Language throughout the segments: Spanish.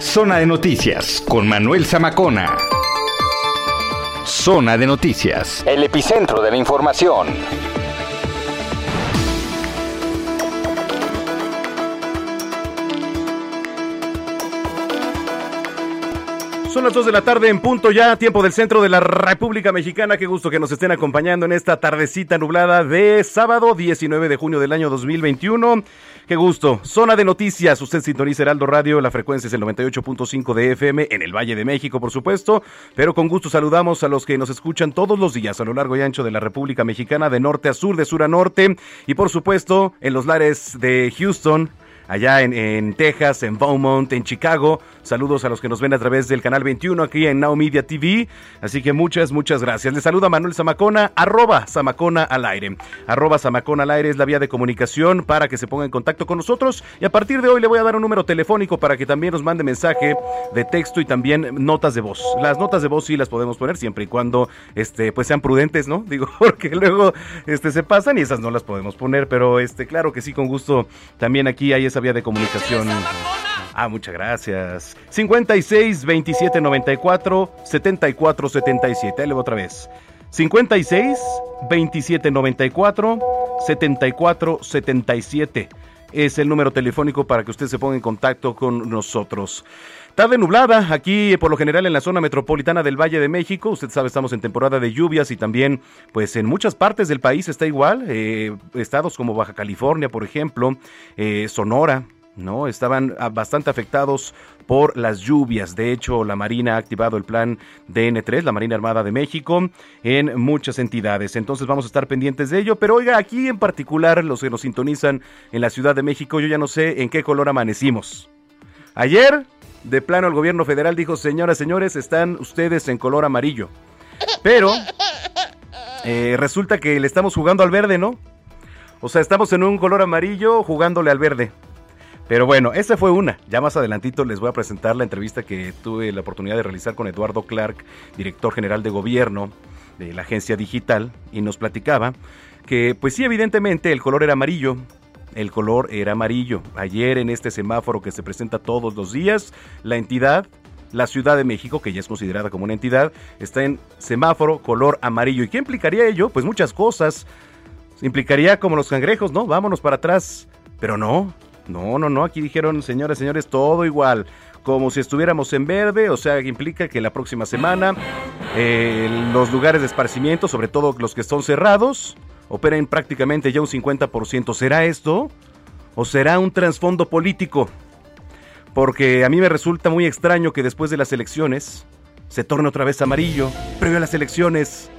Zona de Noticias con Manuel Zamacona. Zona de Noticias, el epicentro de la información. Son las 2 de la tarde en punto ya, tiempo del centro de la República Mexicana. Qué gusto que nos estén acompañando en esta tardecita nublada de sábado 19 de junio del año 2021. Qué gusto. Zona de noticias. Usted sintoniza Heraldo Radio. La frecuencia es el 98.5 de FM en el Valle de México, por supuesto. Pero con gusto saludamos a los que nos escuchan todos los días a lo largo y ancho de la República Mexicana, de norte a sur, de sur a norte. Y por supuesto, en los lares de Houston, allá en, en, Texas, en Beaumont, en Chicago. Saludos a los que nos ven a través del canal 21 aquí en Now Media TV. Así que muchas, muchas gracias. Les saluda Manuel Zamacona, arroba Zamacona al aire. Arroba Zamacona al aire es la vía de comunicación para que se ponga en contacto con nosotros. Y a partir de hoy le voy a dar un número telefónico para que también nos mande mensaje de texto y también notas de voz. Las notas de voz sí las podemos poner siempre y cuando este, pues sean prudentes, ¿no? Digo, porque luego este, se pasan y esas no las podemos poner. Pero este, claro que sí, con gusto también aquí hay esa vía de comunicación. Ah, muchas gracias. 56 27 94 74 77. Ahí le voy otra vez. 56 27 94 74 77 es el número telefónico para que usted se ponga en contacto con nosotros. Tarde nublada, aquí por lo general en la zona metropolitana del Valle de México. Usted sabe, estamos en temporada de lluvias y también, pues en muchas partes del país está igual. Eh, estados como Baja California, por ejemplo, eh, Sonora, ¿no? Estaban bastante afectados por las lluvias. De hecho, la Marina ha activado el plan DN3, la Marina Armada de México, en muchas entidades. Entonces vamos a estar pendientes de ello. Pero oiga, aquí en particular, los que nos sintonizan en la Ciudad de México, yo ya no sé en qué color amanecimos. Ayer, de plano, el gobierno federal dijo, señoras, señores, están ustedes en color amarillo. Pero eh, resulta que le estamos jugando al verde, ¿no? O sea, estamos en un color amarillo jugándole al verde. Pero bueno, esa fue una. Ya más adelantito les voy a presentar la entrevista que tuve la oportunidad de realizar con Eduardo Clark, director general de gobierno de la agencia digital, y nos platicaba que pues sí, evidentemente el color era amarillo. El color era amarillo. Ayer en este semáforo que se presenta todos los días, la entidad la Ciudad de México, que ya es considerada como una entidad, está en semáforo color amarillo. ¿Y qué implicaría ello? Pues muchas cosas. Implicaría como los cangrejos, ¿no? Vámonos para atrás. Pero no, no, no, no, aquí dijeron, señores, señores, todo igual, como si estuviéramos en verde, o sea, implica que la próxima semana eh, los lugares de esparcimiento, sobre todo los que están cerrados, operen prácticamente ya un 50%. ¿Será esto? ¿O será un trasfondo político? Porque a mí me resulta muy extraño que después de las elecciones se torne otra vez amarillo. Previo a las elecciones,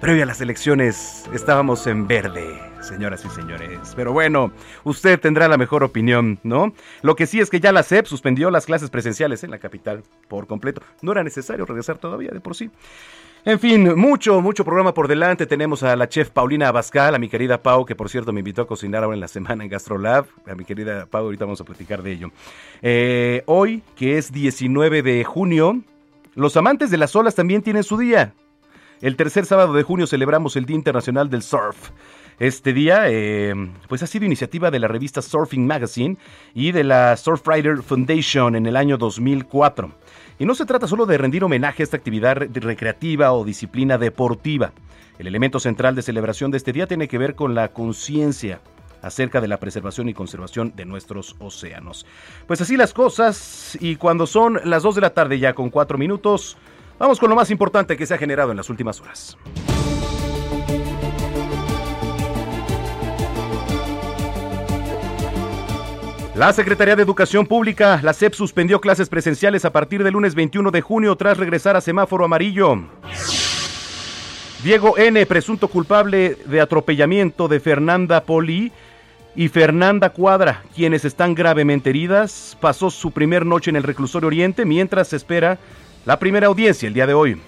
previo a las elecciones estábamos en verde señoras y señores. Pero bueno, usted tendrá la mejor opinión, ¿no? Lo que sí es que ya la SEP suspendió las clases presenciales en la capital por completo. No era necesario regresar todavía de por sí. En fin, mucho, mucho programa por delante. Tenemos a la chef Paulina Abascal, a mi querida Pau, que por cierto me invitó a cocinar ahora en la semana en GastroLab. A mi querida Pau, ahorita vamos a platicar de ello. Eh, hoy, que es 19 de junio, los amantes de las olas también tienen su día. El tercer sábado de junio celebramos el Día Internacional del Surf. Este día, eh, pues ha sido iniciativa de la revista Surfing Magazine y de la Surfrider Foundation en el año 2004. Y no se trata solo de rendir homenaje a esta actividad recreativa o disciplina deportiva. El elemento central de celebración de este día tiene que ver con la conciencia acerca de la preservación y conservación de nuestros océanos. Pues así las cosas, y cuando son las 2 de la tarde ya con 4 minutos, vamos con lo más importante que se ha generado en las últimas horas. La Secretaría de Educación Pública, la SEP, suspendió clases presenciales a partir del lunes 21 de junio tras regresar a semáforo amarillo. Diego N., presunto culpable de atropellamiento de Fernanda Poli y Fernanda Cuadra, quienes están gravemente heridas, pasó su primer noche en el reclusorio Oriente mientras se espera la primera audiencia el día de hoy.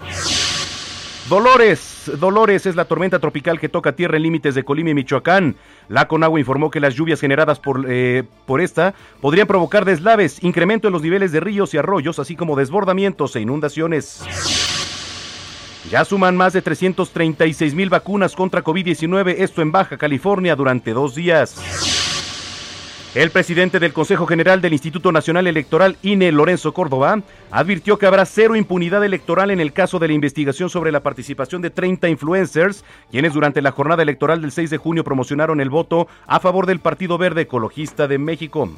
Dolores, Dolores es la tormenta tropical que toca tierra en límites de Colima y Michoacán. La Conagua informó que las lluvias generadas por, eh, por esta podrían provocar deslaves, incremento en los niveles de ríos y arroyos, así como desbordamientos e inundaciones. Ya suman más de 336 mil vacunas contra COVID-19, esto en Baja California durante dos días. El presidente del Consejo General del Instituto Nacional Electoral, INE, Lorenzo Córdoba, advirtió que habrá cero impunidad electoral en el caso de la investigación sobre la participación de 30 influencers, quienes durante la jornada electoral del 6 de junio promocionaron el voto a favor del Partido Verde Ecologista de México.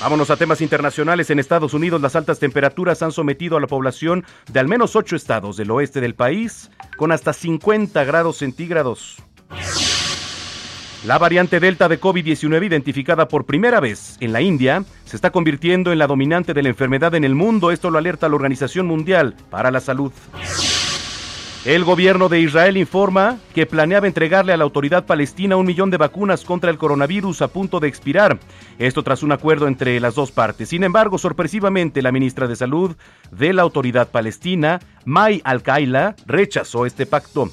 Vámonos a temas internacionales. En Estados Unidos las altas temperaturas han sometido a la población de al menos ocho estados del oeste del país con hasta 50 grados centígrados. La variante Delta de COVID-19 identificada por primera vez en la India se está convirtiendo en la dominante de la enfermedad en el mundo. Esto lo alerta la Organización Mundial para la Salud. El gobierno de Israel informa que planeaba entregarle a la autoridad palestina un millón de vacunas contra el coronavirus a punto de expirar. Esto tras un acuerdo entre las dos partes. Sin embargo, sorpresivamente, la ministra de Salud de la autoridad palestina, May Al-Kaila, rechazó este pacto.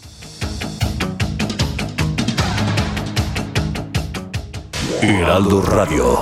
Heraldo Radio.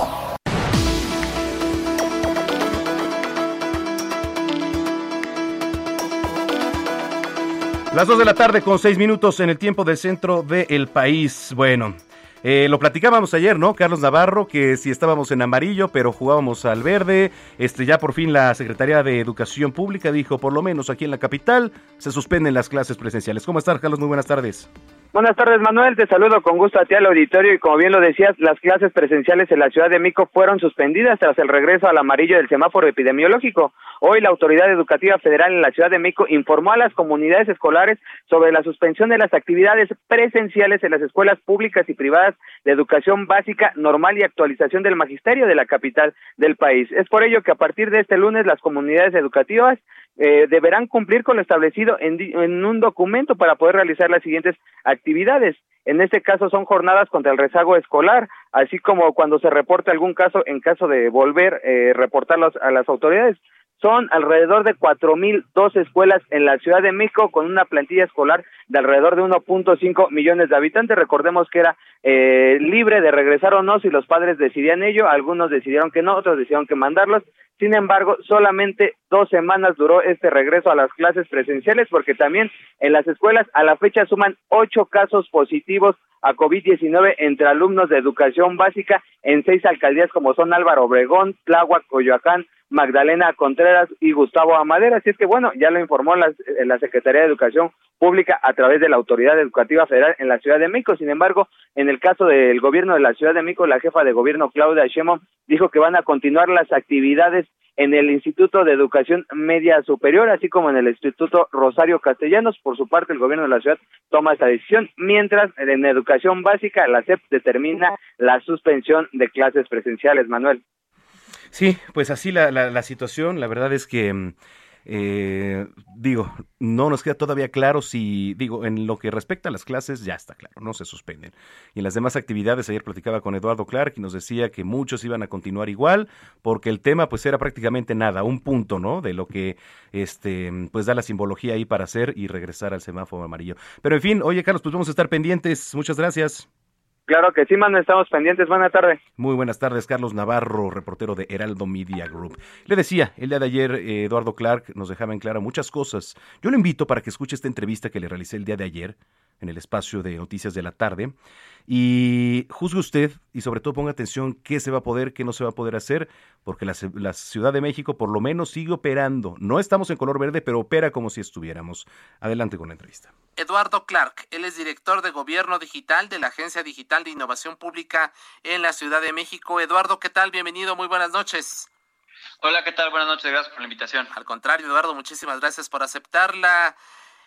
Las 2 de la tarde con 6 minutos en el tiempo del centro del país. Bueno, eh, lo platicábamos ayer, ¿no? Carlos Navarro, que si estábamos en amarillo, pero jugábamos al verde. Este, ya por fin la Secretaría de Educación Pública dijo, por lo menos aquí en la capital, se suspenden las clases presenciales. ¿Cómo estás, Carlos? Muy buenas tardes. Buenas tardes, Manuel. Te saludo con gusto a ti al auditorio y como bien lo decías, las clases presenciales en la Ciudad de Mico fueron suspendidas tras el regreso al amarillo del semáforo epidemiológico. Hoy la Autoridad Educativa Federal en la Ciudad de Mico informó a las comunidades escolares sobre la suspensión de las actividades presenciales en las escuelas públicas y privadas de educación básica, normal y actualización del magisterio de la capital del país. Es por ello que a partir de este lunes las comunidades educativas eh, deberán cumplir con lo establecido en, en, un documento para poder realizar las siguientes actividades. En este caso son jornadas contra el rezago escolar, así como cuando se reporte algún caso, en caso de volver eh, reportarlos a las autoridades. Son alrededor de cuatro mil dos escuelas en la Ciudad de México con una plantilla escolar de alrededor de 1.5 millones de habitantes. Recordemos que era eh, libre de regresar o no si los padres decidían ello. Algunos decidieron que no, otros decidieron que mandarlos. Sin embargo, solamente dos semanas duró este regreso a las clases presenciales porque también en las escuelas a la fecha suman ocho casos positivos a COVID-19 entre alumnos de educación básica en seis alcaldías como son Álvaro Obregón, Tláhuac, Coyoacán, Magdalena Contreras y Gustavo Amadera. Así es que bueno, ya lo informó la, la Secretaría de Educación Pública a través de la Autoridad Educativa Federal en la Ciudad de México. Sin embargo, en el caso del gobierno de la Ciudad de México, la jefa de gobierno Claudia Sheinbaum dijo que van a continuar las actividades en el Instituto de Educación Media Superior, así como en el Instituto Rosario Castellanos. Por su parte, el gobierno de la ciudad toma esta decisión, mientras en educación básica la SEP determina la suspensión de clases presenciales. Manuel. Sí, pues así la, la, situación. La verdad es que mm, eh, digo, no nos queda todavía claro si, digo, en lo que respecta a las clases, ya está claro, no se suspenden. Y en las demás actividades, ayer platicaba con Eduardo Clark y nos decía que muchos iban a continuar igual, porque el tema pues era prácticamente nada, un punto, ¿no? De lo que, este, pues da la simbología ahí para hacer y regresar al semáforo amarillo. Pero en fin, oye Carlos, pues vamos a estar pendientes. Muchas gracias. Claro que sí, mano, estamos pendientes. Buenas tardes. Muy buenas tardes, Carlos Navarro, reportero de Heraldo Media Group. Le decía, el día de ayer eh, Eduardo Clark nos dejaba en claro muchas cosas. Yo lo invito para que escuche esta entrevista que le realicé el día de ayer en el espacio de Noticias de la Tarde y juzgue usted y sobre todo ponga atención qué se va a poder, qué no se va a poder hacer, porque la, la, Ciudad de México por lo menos sigue operando. No estamos en color verde, pero opera como si estuviéramos. Adelante con la entrevista. Eduardo Clark, él es director de Gobierno Digital de la Agencia Digital de Innovación Pública en la Ciudad de México. Eduardo, ¿qué tal? Bienvenido, muy buenas noches. Hola, ¿qué tal? Buenas noches, gracias por la invitación. Al contrario, Eduardo, muchísimas gracias por aceptarla.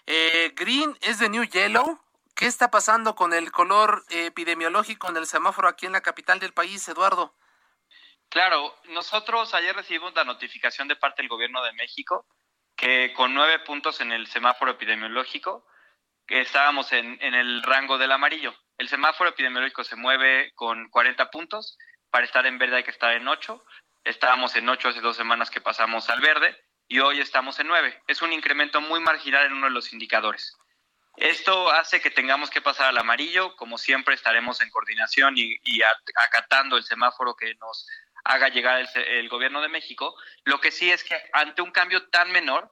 Eh, Green es de New Yellow. ¿Qué está pasando con el color epidemiológico en el semáforo aquí en la capital del país, Eduardo? Claro, nosotros ayer recibimos la notificación de parte del gobierno de México que con nueve puntos en el semáforo epidemiológico estábamos en, en el rango del amarillo. El semáforo epidemiológico se mueve con 40 puntos. Para estar en verde hay que estar en 8. Estábamos en 8 hace dos semanas que pasamos al verde y hoy estamos en 9. Es un incremento muy marginal en uno de los indicadores. Esto hace que tengamos que pasar al amarillo. Como siempre, estaremos en coordinación y, y acatando el semáforo que nos haga llegar el, el, gobierno de México. Lo que sí es que ante un cambio tan menor,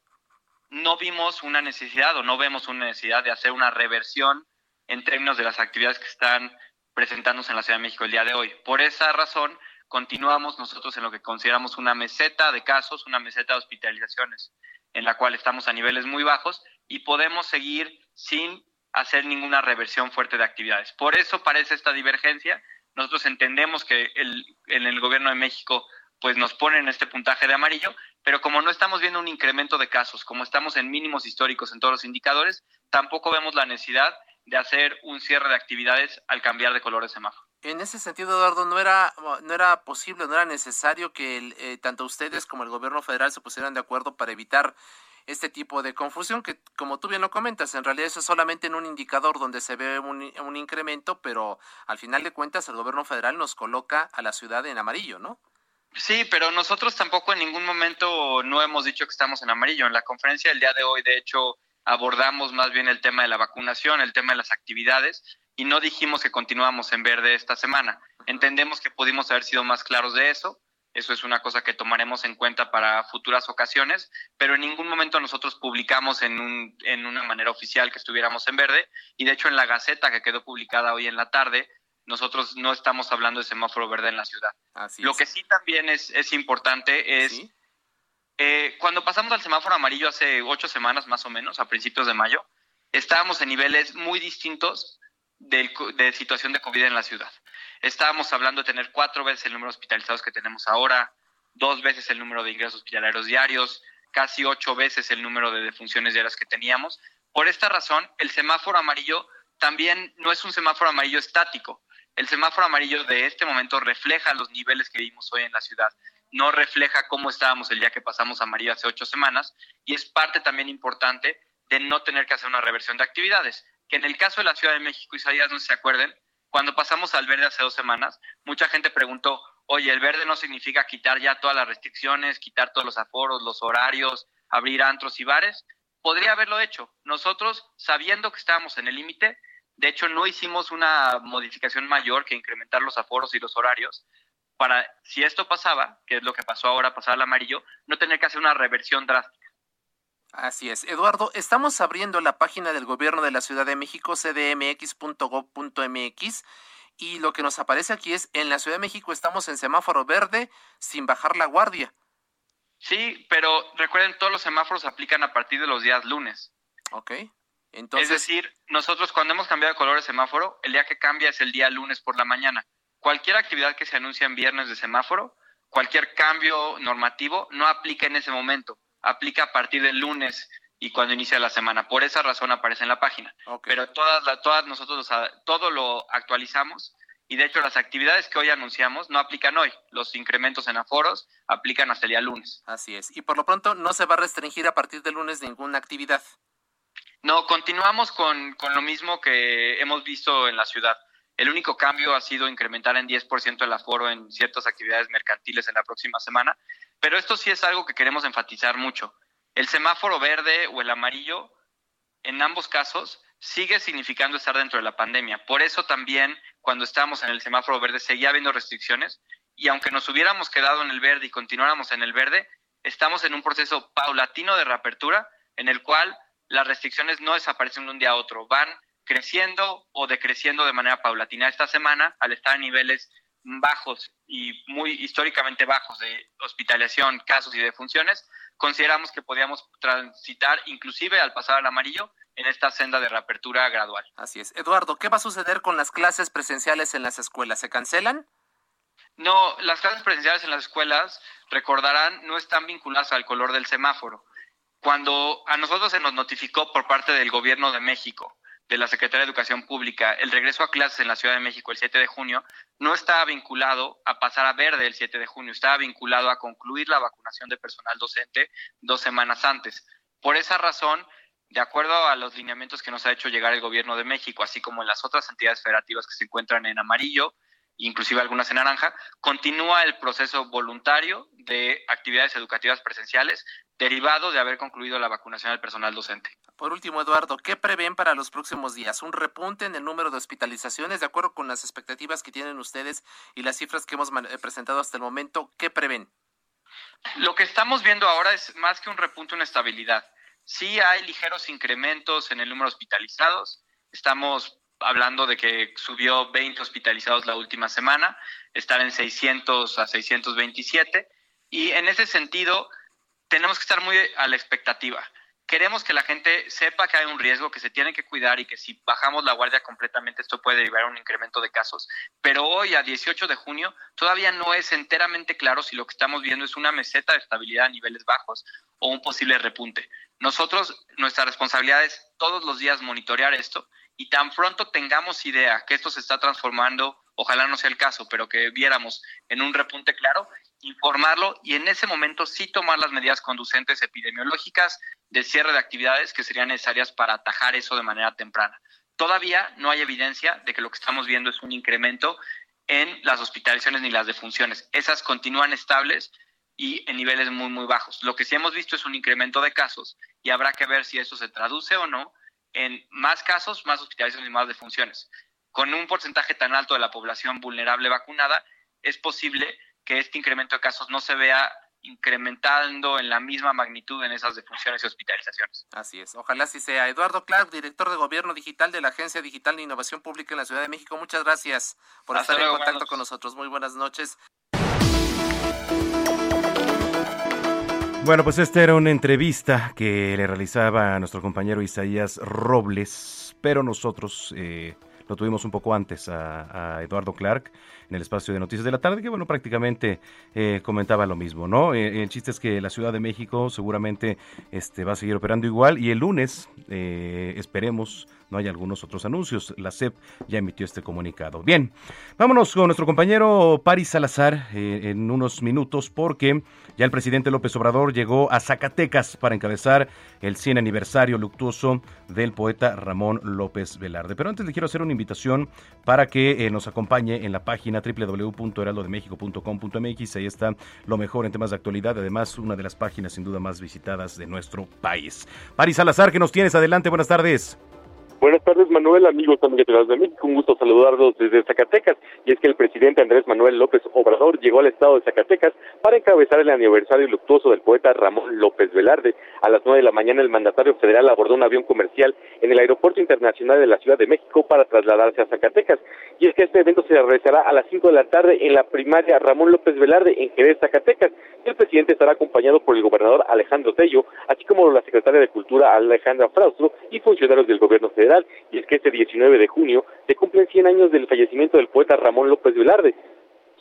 no vimos una necesidad o no vemos una necesidad de hacer una reversión en términos de las actividades que están presentándose en la Ciudad de México el día de hoy. Por esa razón, continuamos nosotros en lo que consideramos una meseta de casos, una meseta de hospitalizaciones, en la cual estamos a niveles muy bajos y podemos seguir sin hacer ninguna reversión fuerte de actividades. Por eso parece esta divergencia. Nosotros entendemos que en el gobierno de México pues nos ponen este puntaje de amarillo, pero como no estamos viendo un incremento de casos, como estamos en mínimos históricos en todos los indicadores, tampoco vemos la necesidad de hacer un cierre de actividades al cambiar de color de semáforo. En ese sentido, Eduardo, ¿no era, no era posible, no era necesario que el, eh, tanto ustedes como el gobierno federal se pusieran de acuerdo para evitar este tipo de confusión que, como tú bien lo comentas, en realidad eso es solamente en un indicador donde se ve un, un incremento, pero al final de cuentas el gobierno federal nos coloca a la ciudad en amarillo, ¿no? Sí, pero nosotros tampoco en ningún momento no hemos dicho que estamos en amarillo. En la conferencia del día de hoy, de hecho, abordamos más bien el tema de la vacunación, el tema de las actividades, y no dijimos que continuamos en verde esta semana. Entendemos que pudimos haber sido más claros de eso, eso es una cosa que tomaremos en cuenta para futuras ocasiones, pero en ningún momento nosotros publicamos en, un, en una manera oficial que estuviéramos en verde, y de hecho en la Gaceta que quedó publicada hoy en la tarde, nosotros no estamos hablando de semáforo verde en la ciudad. Así Lo es. que sí también es, es importante es... ¿Sí? Eh, cuando pasamos al semáforo amarillo hace ocho semanas más o menos, a principios de mayo, estábamos en niveles muy distintos de situación de COVID en la ciudad. Estábamos hablando de tener cuatro veces el número de hospitalizados que tenemos ahora, dos veces el número de ingresos hospitalarios diarios, casi ocho veces el número de defunciones diarias que teníamos. Por esta razón, el semáforo amarillo también no es un semáforo amarillo estático. El semáforo amarillo de este momento refleja los niveles que vimos hoy en la ciudad no refleja cómo estábamos el día que pasamos amarillo hace ocho semanas y es parte también importante de no tener que hacer una reversión de actividades. Que en el caso de la Ciudad de México, Isaías, no se acuerden, cuando pasamos al verde hace dos semanas, mucha gente preguntó, oye, el verde no significa quitar ya todas las restricciones, quitar todos los aforos, los horarios, abrir antros y bares. Podría haberlo hecho. Nosotros, sabiendo que estábamos en el límite, de hecho no hicimos una modificación mayor que incrementar los aforos y los horarios, para, si esto pasaba, que es lo que pasó ahora, pasar al amarillo, no tener que hacer una reversión drástica. Así es. Eduardo, estamos abriendo la página del gobierno de la Ciudad de México, cdmx.gov.mx, y lo que nos aparece aquí es, en la Ciudad de México estamos en semáforo verde sin bajar la guardia. Sí, pero recuerden, todos los semáforos aplican a partir de los días lunes. Ok. Entonces, es decir, nosotros cuando hemos cambiado de color de semáforo, el día que cambia es el día lunes por la mañana cualquier actividad que se anuncie en viernes de semáforo, cualquier cambio normativo no aplica en ese momento, aplica a partir del lunes y cuando inicia la semana. Por esa razón aparece en la página. Okay. Pero todas, la, todas nosotros todo lo actualizamos y de hecho las actividades que hoy anunciamos no aplican hoy. Los incrementos en aforos aplican hasta el día lunes. Así es. Y por lo pronto no se va a restringir a partir del lunes ninguna actividad. No, continuamos con, con lo mismo que hemos visto en la ciudad. El único cambio ha sido incrementar en 10% el aforo en ciertas actividades mercantiles en la próxima semana, pero esto sí es algo que queremos enfatizar mucho. El semáforo verde o el amarillo, en ambos casos, sigue significando estar dentro de la pandemia. Por eso también, cuando estábamos en el semáforo verde, seguía habiendo restricciones y aunque nos hubiéramos quedado en el verde y continuáramos en el verde, estamos en un proceso paulatino de reapertura en el cual las restricciones no desaparecen de un día a otro, van creciendo o decreciendo de manera paulatina. Esta semana, al estar a niveles bajos y muy históricamente bajos de hospitalización, casos y defunciones, consideramos que podíamos transitar inclusive al pasar al amarillo en esta senda de reapertura gradual. Así es. Eduardo, ¿qué va a suceder con las clases presenciales en las escuelas? ¿Se cancelan? No, las clases presenciales en las escuelas, recordarán, no están vinculadas al color del semáforo. Cuando a nosotros se nos notificó por parte del gobierno de México de la Secretaría de Educación Pública, el regreso a clases en la Ciudad de México el 7 de junio no estaba vinculado a pasar a verde el 7 de junio, estaba vinculado a concluir la vacunación de personal docente dos semanas antes. Por esa razón, de acuerdo a los lineamientos que nos ha hecho llegar el gobierno de México, así como en las otras entidades federativas que se encuentran en amarillo, inclusive algunas en naranja, continúa el proceso voluntario de actividades educativas presenciales derivado de haber concluido la vacunación del personal docente. Por último, Eduardo, ¿qué prevén para los próximos días? ¿Un repunte en el número de hospitalizaciones de acuerdo con las expectativas que tienen ustedes y las cifras que hemos eh, presentado hasta el momento? ¿Qué prevén? Lo que estamos viendo ahora es más que un repunte, una estabilidad. Sí hay ligeros incrementos en el número de hospitalizados. Estamos hablando de que subió 20 hospitalizados la última semana, estar en 600 a 627. Y en ese sentido, tenemos que estar muy a la expectativa. Queremos que la gente sepa que hay un riesgo, que se tiene que cuidar y que si bajamos la guardia completamente esto puede derivar a un incremento de casos. Pero hoy, a 18 de junio, todavía no es enteramente claro si lo que estamos viendo es una meseta de estabilidad a niveles bajos o un posible repunte. Nosotros, nuestra responsabilidad es todos los días monitorear esto y tan pronto tengamos idea que esto se está transformando, ojalá no sea el caso, pero que viéramos en un repunte claro, informarlo y en ese momento sí tomar las medidas conducentes epidemiológicas de cierre de actividades que serían necesarias para atajar eso de manera temprana. Todavía no hay evidencia de que lo que estamos viendo es un incremento en las hospitalizaciones ni las defunciones. Esas continúan estables y en niveles muy, muy bajos. Lo que sí hemos visto es un incremento de casos y habrá que ver si eso se traduce o no en más casos, más hospitalizaciones y más defunciones. Con un porcentaje tan alto de la población vulnerable vacunada, es posible que este incremento de casos no se vea incrementando en la misma magnitud en esas defunciones y hospitalizaciones. Así es, ojalá así sea. Eduardo Clark, director de Gobierno Digital de la Agencia Digital de Innovación Pública en la Ciudad de México, muchas gracias por estar en contacto con nosotros. Muy buenas noches. Bueno, pues esta era una entrevista que le realizaba a nuestro compañero Isaías Robles, pero nosotros eh, lo tuvimos un poco antes a, Eduardo Clark en el espacio de Noticias de la Tarde, que bueno, prácticamente eh, comentaba lo mismo, ¿no? Eh, el chiste es que la Ciudad de México seguramente este, va a seguir operando igual y el lunes esperemos no hay algunos otros anuncios. La CEP ya emitió este comunicado. Bien, vámonos con nuestro compañero Paris Salazar eh, en unos minutos porque ya el presidente López Obrador llegó a Zacatecas para encabezar el 100 aniversario luctuoso del poeta Ramón López Velarde. Pero antes le quiero hacer una invitación para que eh, nos acompañe en la página www.heraldodemexico.com.mx. Ahí está lo mejor en temas de actualidad. Además, una de las páginas sin duda más visitadas de nuestro país. Paris Salazar, ¿qué nos tienes? Adelante, buenas tardes. Buenas tardes, Manuel, amigos también de México. Un gusto saludarlos desde Zacatecas. Y es que el presidente Andrés Manuel López Obrador llegó al estado de Zacatecas para encabezar el aniversario luctuoso del poeta Ramón López Velarde. A las nueve de la mañana, el mandatario federal abordó un avión comercial en el Aeropuerto Internacional de la Ciudad de México para trasladarse a Zacatecas. Y es que este evento se realizará a las cinco de la tarde en la primaria Ramón López Velarde en Jerez, Zacatecas. El presidente estará acompañado por el gobernador Alejandro Tello, así como la secretaria de Cultura Alejandra Fraustro y funcionarios del gobierno federal y es que este 19 de junio se cumplen 100 años del fallecimiento del poeta Ramón López Velarde,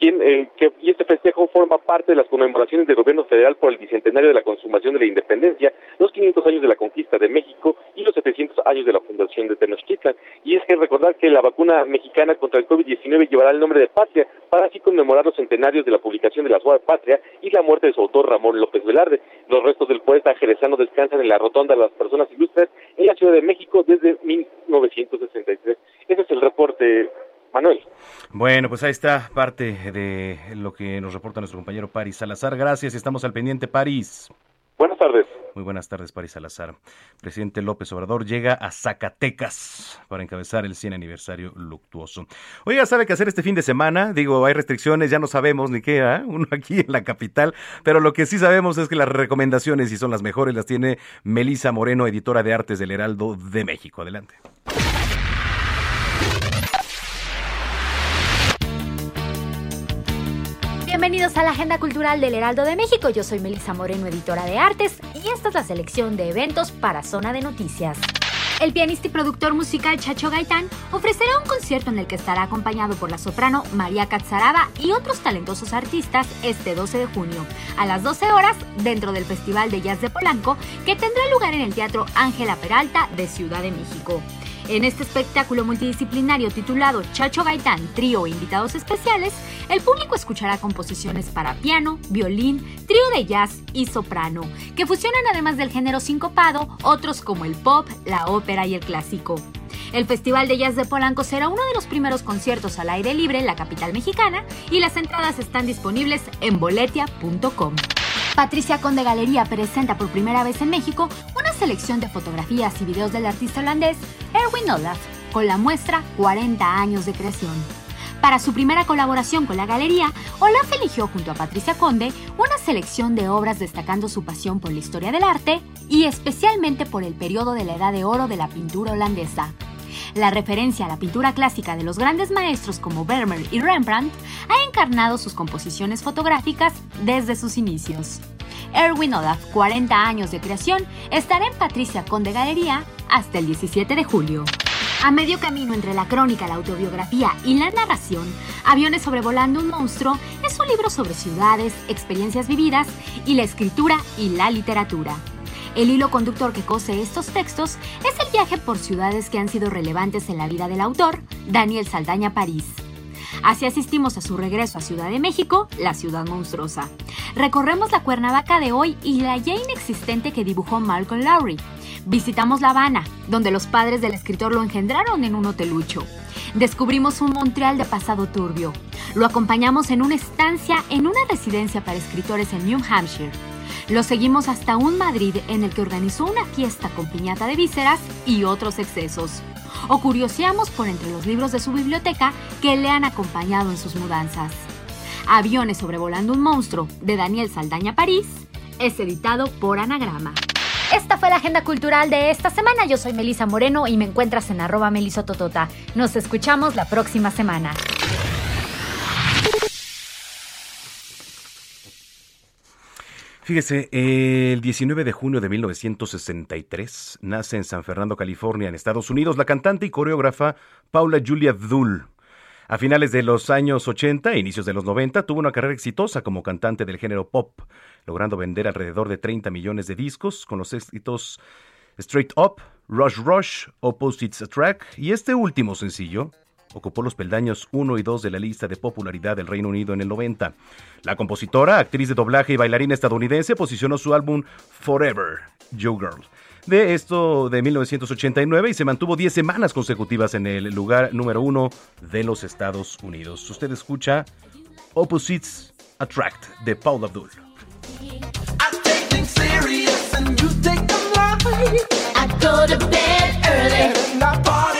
quien, eh, que, y este festejo forma parte de las conmemoraciones del gobierno federal por el bicentenario de la consumación de la independencia, los 500 años de la conquista de México y los 700 años de la fundación de Tenochtitlan. Y es que recordar que la vacuna mexicana contra el COVID-19 llevará el nombre de Patria para así conmemorar los centenarios de la publicación de la Suave Patria y la muerte de su autor Ramón López Velarde. Los restos del poeta jerezano descansan en la rotonda de las personas ilustres en la Ciudad de México desde 1963. Ese es el reporte Manuel. Bueno, pues ahí está parte de lo que nos reporta nuestro compañero Paris Salazar. Gracias, estamos al pendiente, París. Buenas tardes. Muy buenas tardes, París Salazar. Presidente López Obrador llega a Zacatecas para encabezar el 100 aniversario luctuoso. Oiga, ¿sabe qué hacer este fin de semana? Digo, hay restricciones, ya no sabemos ni qué, ¿eh? uno aquí en la capital, pero lo que sí sabemos es que las recomendaciones, y son las mejores, las tiene Melisa Moreno, editora de artes del Heraldo de México. Adelante. Bienvenidos a la Agenda Cultural del Heraldo de México. Yo soy Melissa Moreno, editora de artes, y esta es la selección de eventos para Zona de Noticias. El pianista y productor musical Chacho Gaitán ofrecerá un concierto en el que estará acompañado por la soprano María Catzarada y otros talentosos artistas este 12 de junio, a las 12 horas, dentro del Festival de Jazz de Polanco, que tendrá lugar en el Teatro Ángela Peralta de Ciudad de México. En este espectáculo multidisciplinario titulado Chacho Gaitán, trío e invitados especiales, el público escuchará composiciones para piano, violín, trío de jazz y soprano, que fusionan además del género sincopado otros como el pop, la ópera y el clásico. El Festival de Jazz de Polanco será uno de los primeros conciertos al aire libre en la capital mexicana y las entradas están disponibles en boletia.com. Patricia Conde Galería presenta por primera vez en México una selección de fotografías y videos del artista holandés Erwin Olaf con la muestra 40 años de creación. Para su primera colaboración con la galería, Olaf eligió junto a Patricia Conde una selección de obras destacando su pasión por la historia del arte y especialmente por el periodo de la Edad de Oro de la pintura holandesa. La referencia a la pintura clásica de los grandes maestros como Vermeer y Rembrandt ha encarnado sus composiciones fotográficas desde sus inicios. Erwin Olaf, 40 años de creación, estará en Patricia Conde Galería hasta el 17 de julio. A medio camino entre la crónica, la autobiografía y la narración, Aviones sobrevolando un monstruo es un libro sobre ciudades, experiencias vividas y la escritura y la literatura. El hilo conductor que cose estos textos es el viaje por ciudades que han sido relevantes en la vida del autor, Daniel Saldaña París. Así asistimos a su regreso a Ciudad de México, la ciudad monstruosa. Recorremos la Cuernavaca de hoy y la ya inexistente que dibujó Malcolm Lowry. Visitamos La Habana, donde los padres del escritor lo engendraron en un hotelucho. Descubrimos un Montreal de pasado turbio. Lo acompañamos en una estancia en una residencia para escritores en New Hampshire. Lo seguimos hasta un Madrid en el que organizó una fiesta con piñata de vísceras y otros excesos. O curioseamos por entre los libros de su biblioteca que le han acompañado en sus mudanzas. Aviones sobrevolando un monstruo de Daniel Saldaña París es editado por Anagrama. Esta fue la agenda cultural de esta semana. Yo soy Melisa Moreno y me encuentras en arroba melisototota. Nos escuchamos la próxima semana. Fíjese, el 19 de junio de 1963 nace en San Fernando, California, en Estados Unidos, la cantante y coreógrafa Paula Julia Abdul. A finales de los años 80 e inicios de los 90 tuvo una carrera exitosa como cantante del género pop, logrando vender alrededor de 30 millones de discos con los éxitos Straight Up, Rush Rush, Opposites Attract y este último sencillo, Ocupó los peldaños 1 y 2 de la lista de popularidad del Reino Unido en el 90. La compositora, actriz de doblaje y bailarina estadounidense posicionó su álbum Forever, You Girl. De esto de 1989 y se mantuvo 10 semanas consecutivas en el lugar número 1 de los Estados Unidos. Usted escucha Opposites Attract de Paul Abdul. I go to bed early.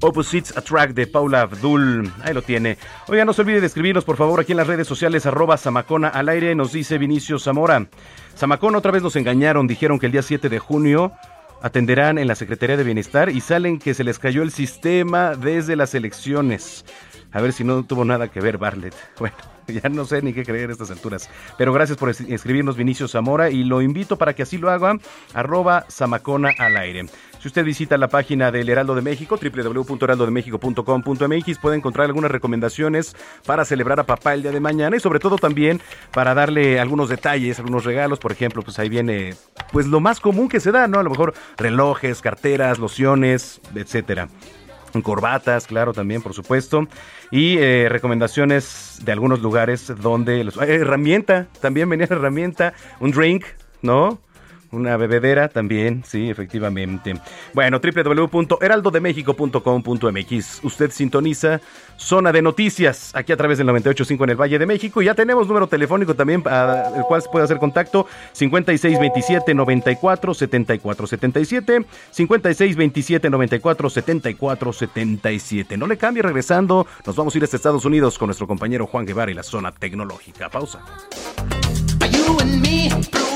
Opposites Attract de Paula Abdul. Ahí lo tiene. Oiga, no se olvide de escribirnos, por favor, aquí en las redes sociales, arroba Samacona al aire, nos dice Vinicio Zamora. Samacona otra vez nos engañaron, dijeron que el día 7 de junio atenderán en la Secretaría de Bienestar y salen que se les cayó el sistema desde las elecciones. A ver si no tuvo nada que ver Barlet. Bueno, ya no sé ni qué creer a estas alturas. Pero gracias por escribirnos Vinicio Zamora y lo invito para que así lo haga, arroba Samacona al aire. Si usted visita la página del Heraldo de México, www.heraldodemexico.com.mx, puede encontrar algunas recomendaciones para celebrar a papá el día de mañana y sobre todo también para darle algunos detalles, algunos regalos. Por ejemplo, pues ahí viene pues lo más común que se da, ¿no? A lo mejor relojes, carteras, lociones, etcétera corbatas, claro, también, por supuesto, y eh, recomendaciones de algunos lugares donde los, herramienta, también venía herramienta, un drink, ¿no? Una bebedera también, sí, efectivamente. Bueno, www.heraldodemexico.com.mx. Usted sintoniza Zona de Noticias aquí a través del 98.5 en el Valle de México. Ya tenemos número telefónico también, para el cual se puede hacer contacto: 5627 94 74 77. 5627 94 74 77. No le cambie, regresando. Nos vamos a ir a Estados Unidos con nuestro compañero Juan Guevara y la zona tecnológica. Pausa.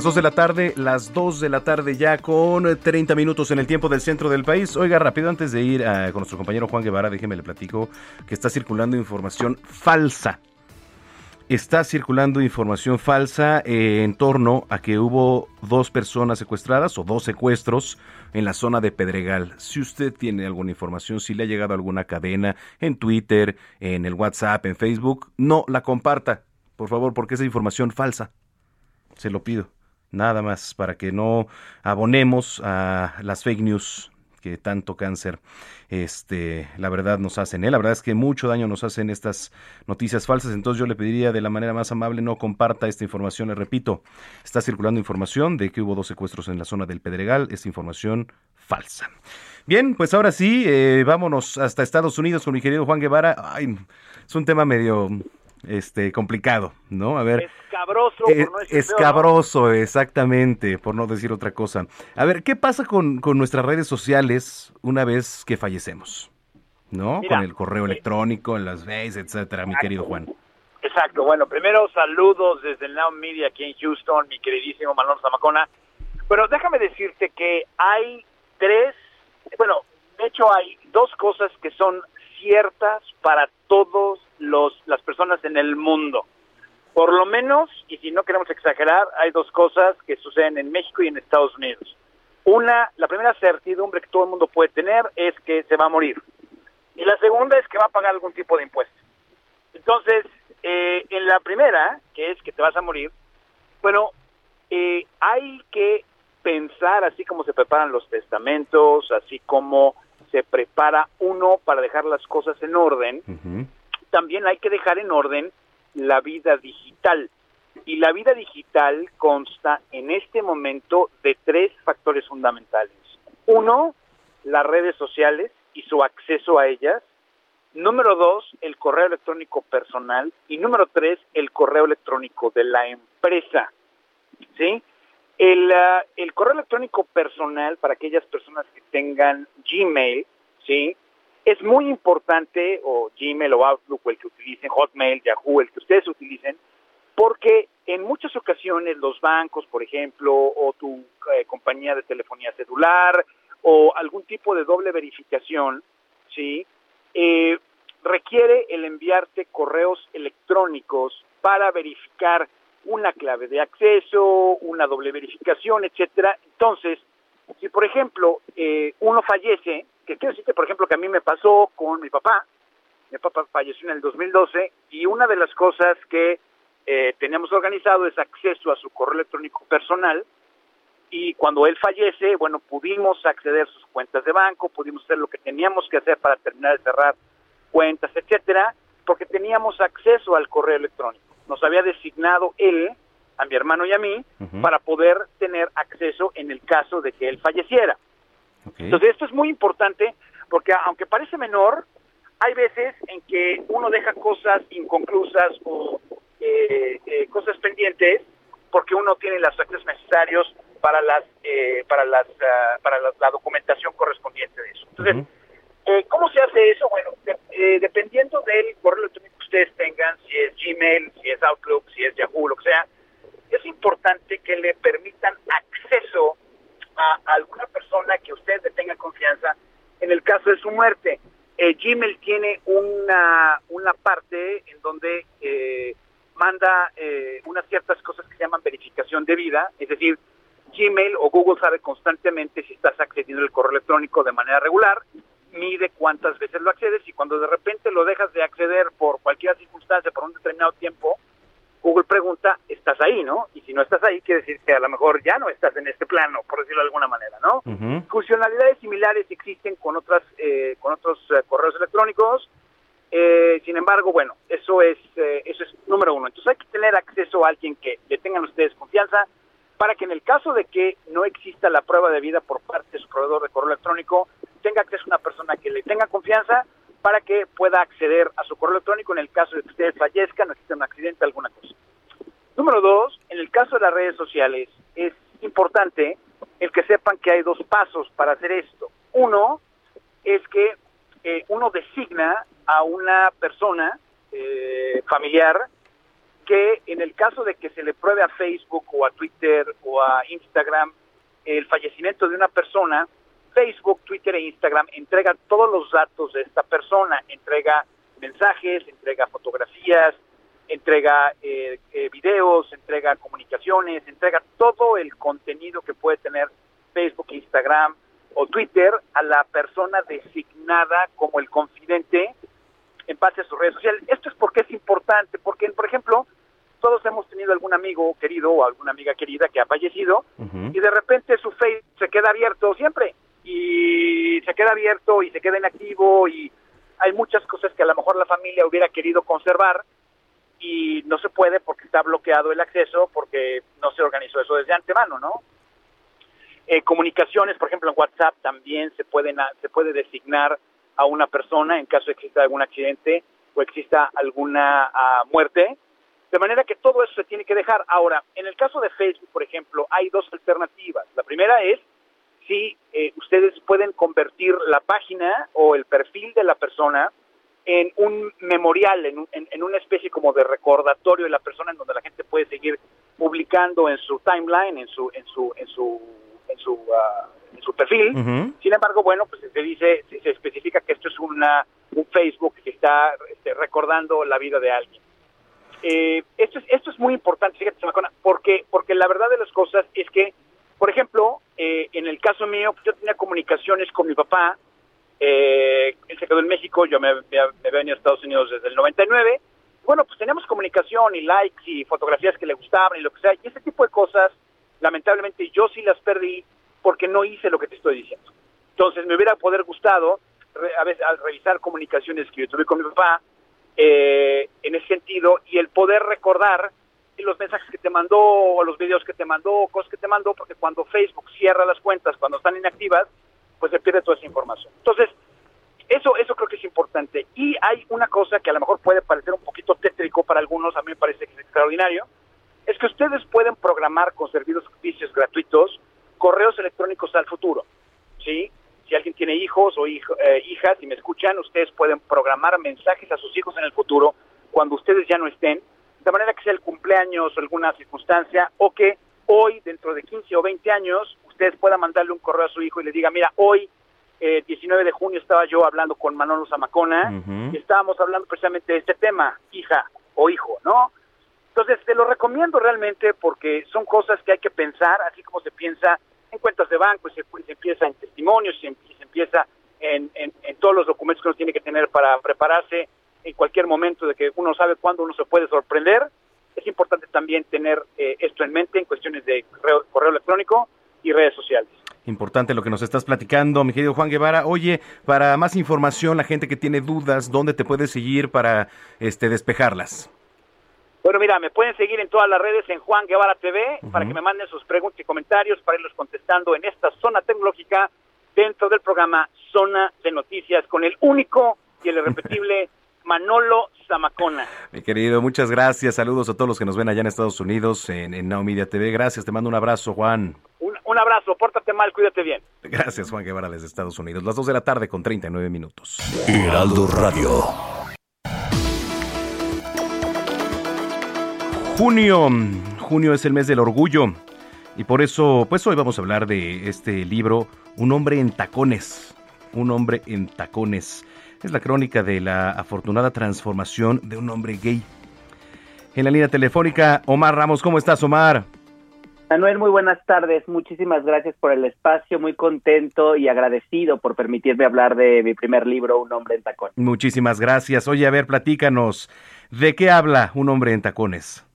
Las 2 de la tarde, las 2 de la tarde ya con 30 minutos en el tiempo del centro del país. Oiga, rápido, antes de ir a, con nuestro compañero Juan Guevara, déjeme le platico que está circulando información falsa. Está circulando información falsa eh, en torno a que hubo dos personas secuestradas o dos secuestros en la zona de Pedregal. Si usted tiene alguna información, si le ha llegado alguna cadena en Twitter, en el WhatsApp, en Facebook, no la comparta, por favor, porque es información falsa. Se lo pido nada más para que no abonemos a las fake news que tanto cáncer este la verdad nos hacen ¿eh? la verdad es que mucho daño nos hacen estas noticias falsas. Entonces yo le pediría de la manera más amable no comparta esta información. Le repito está circulando información de que hubo dos secuestros en la zona del Pedregal. Es información falsa. Bien pues ahora sí eh, vámonos hasta Estados Unidos con mi querido Juan Guevara. Ay, es un tema medio este complicado, ¿no? A ver. Escabroso, eh, por no decir escabroso, exactamente, por no decir otra cosa. A ver, ¿qué pasa con, con nuestras redes sociales una vez que fallecemos? ¿No? Mira, con el correo electrónico, en las redes, etcétera, mi querido Juan. Exacto, bueno, primero saludos desde el Now Media aquí en Houston, mi queridísimo Manuel Zamacona. Bueno, déjame decirte que hay tres, bueno, de hecho hay dos cosas que son ciertas para todos los las personas en el mundo. Por lo menos, y si no queremos exagerar, hay dos cosas que suceden en México y en Estados Unidos. Una, la primera certidumbre que todo el mundo puede tener es que se va a morir. Y la segunda es que va a pagar algún tipo de impuesto. Entonces, eh, en la primera, que es que te vas a morir, bueno, eh, hay que pensar así como se preparan los testamentos, así como se prepara uno para dejar las cosas en orden, también hay que dejar en orden la vida digital. Y la vida digital consta en este momento de tres factores fundamentales. Uno, las redes sociales y su acceso a ellas. Número dos, el correo electrónico personal. Y número tres, el correo electrónico de la empresa. ¿Sí? El, uh, el correo electrónico personal para aquellas personas que tengan Gmail, ¿sí? Es muy importante, o Gmail o Outlook, o el que utilicen, Hotmail, Yahoo, el que ustedes utilicen, porque en muchas ocasiones los bancos, por ejemplo, o tu eh, compañía de telefonía celular, o algún tipo de doble verificación, ¿sí? Eh, requiere el enviarte correos electrónicos para verificar una clave de acceso, una doble verificación, etcétera. Entonces, si por ejemplo eh, uno fallece, que quiero decirte por ejemplo que a mí me pasó con mi papá, mi papá falleció en el 2012 y una de las cosas que eh, teníamos organizado es acceso a su correo electrónico personal. Y cuando él fallece, bueno, pudimos acceder a sus cuentas de banco, pudimos hacer lo que teníamos que hacer para terminar de cerrar cuentas, etcétera, porque teníamos acceso al correo electrónico nos había designado él, a mi hermano y a mí, para poder tener acceso en el caso de que él falleciera. Entonces esto es muy importante porque aunque parece menor, hay veces en que uno deja cosas inconclusas o eh, eh, cosas pendientes porque uno tiene los accesos necesarios para las eh, para las ah, para la, la documentación correspondiente de eso. Entonces, eh, ¿cómo se hace eso? Bueno, de- eh, dependiendo del correo electrónico ustedes tengan, si es Gmail, si es Outlook, si es Yahoo, lo que sea, es importante que le permitan acceso a alguna persona que ustedes le tengan confianza en el caso de su muerte. Eh, Gmail tiene una, una parte en donde eh, manda eh, unas ciertas cosas que se llaman verificación de vida, es decir, Gmail o Google sabe constantemente si estás accediendo al correo electrónico de manera regular, mide cuántas veces lo accedes y cuando de repente lo dejas de acceder por cualquier circunstancia, por un determinado tiempo, Google pregunta, ¿estás ahí, no? Y si no estás ahí, quiere decir que a lo mejor ya no estás en este plano, por decirlo de alguna manera, ¿no? Funcionalidades similares existen con otras, eh, con otros eh, correos electrónicos. Eh, sin embargo, bueno, eso es, eh, eso es número uno. Entonces hay que tener acceso a alguien que le tengan ustedes confianza para que en el caso de que no exista la prueba de vida por parte de su proveedor de correo electrónico, tenga acceso a una persona que le tenga confianza para que pueda acceder a su correo electrónico en el caso de que ustedes fallezcan o exista un accidente, alguna cosa. Número dos, en el caso de las redes sociales, es importante el que sepan que hay dos pasos para hacer esto. Uno es que eh, uno designa a una persona eh, familiar que en el caso de que se le pruebe a Facebook o a Twitter o a Instagram el fallecimiento de una persona, Facebook, Twitter e Instagram entregan todos los datos de esta persona, entrega mensajes, entrega fotografías, entrega eh, eh, videos, entrega comunicaciones, entrega todo el contenido que puede tener Facebook, Instagram o Twitter a la persona designada como el confidente en base a sus redes sociales. Esto es porque es importante, porque, por ejemplo, todos hemos tenido algún amigo querido o alguna amiga querida que ha fallecido y de repente su Facebook se queda abierto siempre y se queda abierto y se queda inactivo y hay muchas cosas que a lo mejor la familia hubiera querido conservar y no se puede porque está bloqueado el acceso porque no se organizó eso desde antemano, ¿no? Eh, comunicaciones, por ejemplo, en WhatsApp también se pueden se puede designar a una persona en caso de que exista algún accidente o exista alguna ah, muerte, de manera que todo eso se tiene que dejar. Ahora, en el caso de Facebook, por ejemplo, hay dos alternativas. La primera es si eh, ustedes pueden convertir la página o el perfil de la persona en un memorial, en, un- en- en una especie como de recordatorio de la persona en donde la gente puede seguir publicando en su timeline, en su en su en su en su, en su perfil. Sin embargo, bueno, pues se dice, se se especifica que esto es una un Facebook que está este, recordando la vida de alguien. Eh, esto es esto es muy importante, fíjate, Samacona, porque porque la verdad de las cosas es que, por ejemplo, eh, en el caso mío, pues, yo tenía comunicaciones con mi papá. eh, él se quedó en México, yo me, me, había venido a Estados Unidos desde el 99. Bueno, pues teníamos comunicación y likes y fotografías que le gustaban y lo que sea. Y ese tipo de cosas, lamentablemente, yo sí las perdí porque no hice lo que te estoy diciendo. Entonces, me hubiera poder gustado re- a veces al revisar comunicaciones que yo tuve con mi papá eh, en ese sentido y el poder recordar los mensajes que te mandó o los videos que te mandó, cosas que te mandó, porque cuando Facebook cierra las cuentas, cuando están inactivas, pues se pierde toda esa información. Entonces, eso, eso creo que es importante. Y hay una cosa que a lo mejor puede parecer un poquito tétrico para algunos, a mí me parece que es extraordinario, es que ustedes pueden programar con servicios gratuitos correos electrónicos al futuro. ¿Sí? Si alguien tiene hijos o hijo- eh, hijas y me escuchan, ustedes pueden programar mensajes a sus hijos en el futuro cuando ustedes ya no estén, de manera que sea el cumpleaños o alguna circunstancia, o que hoy, dentro de 15 o 20 años, ustedes puedan mandarle un correo a su hijo y le diga, mira, hoy, eh, 19 de junio, estaba yo hablando con Manolo Zamacona y estábamos hablando precisamente de este tema, hija o hijo, ¿no? Entonces, te lo recomiendo realmente porque son cosas que hay que pensar, así como se piensa en cuentas de banco, se, se empieza en testimonios, se, se empieza en todos los documentos que uno tiene que tener para prepararse en cualquier momento de que uno sabe cuándo uno se puede sorprender. Es importante también tener eh, esto en mente en cuestiones de correo, correo electrónico y redes sociales. Importante lo que nos estás platicando, mi querido Juan Guevara. Oye, para más información, la gente que tiene dudas, ¿dónde te puede seguir para este despejarlas? Bueno, mira, me pueden seguir en todas las redes en Juan Guevara TV para que me manden sus preguntas y comentarios para irlos contestando en esta zona tecnológica dentro del programa Zona de Noticias con el único y el irrepetible Manolo Zamacona. Mi querido, muchas gracias. Saludos a todos los que nos ven allá en Estados Unidos, en, en Now Media TV. Gracias, te mando un abrazo, Juan. Un, un abrazo, pórtate mal, cuídate bien. Gracias, Juan Guevara, desde Estados Unidos. Las 2 de la tarde con 39 minutos. Heraldo Radio. Junio, junio es el mes del orgullo y por eso, pues hoy vamos a hablar de este libro, Un hombre en tacones, un hombre en tacones. Es la crónica de la afortunada transformación de un hombre gay. En la línea telefónica, Omar Ramos, ¿cómo estás, Omar? Manuel, muy buenas tardes. Muchísimas gracias por el espacio. Muy contento y agradecido por permitirme hablar de mi primer libro, Un hombre en tacones. Muchísimas gracias. Oye, a ver, platícanos. ¿De qué habla Un hombre en tacones?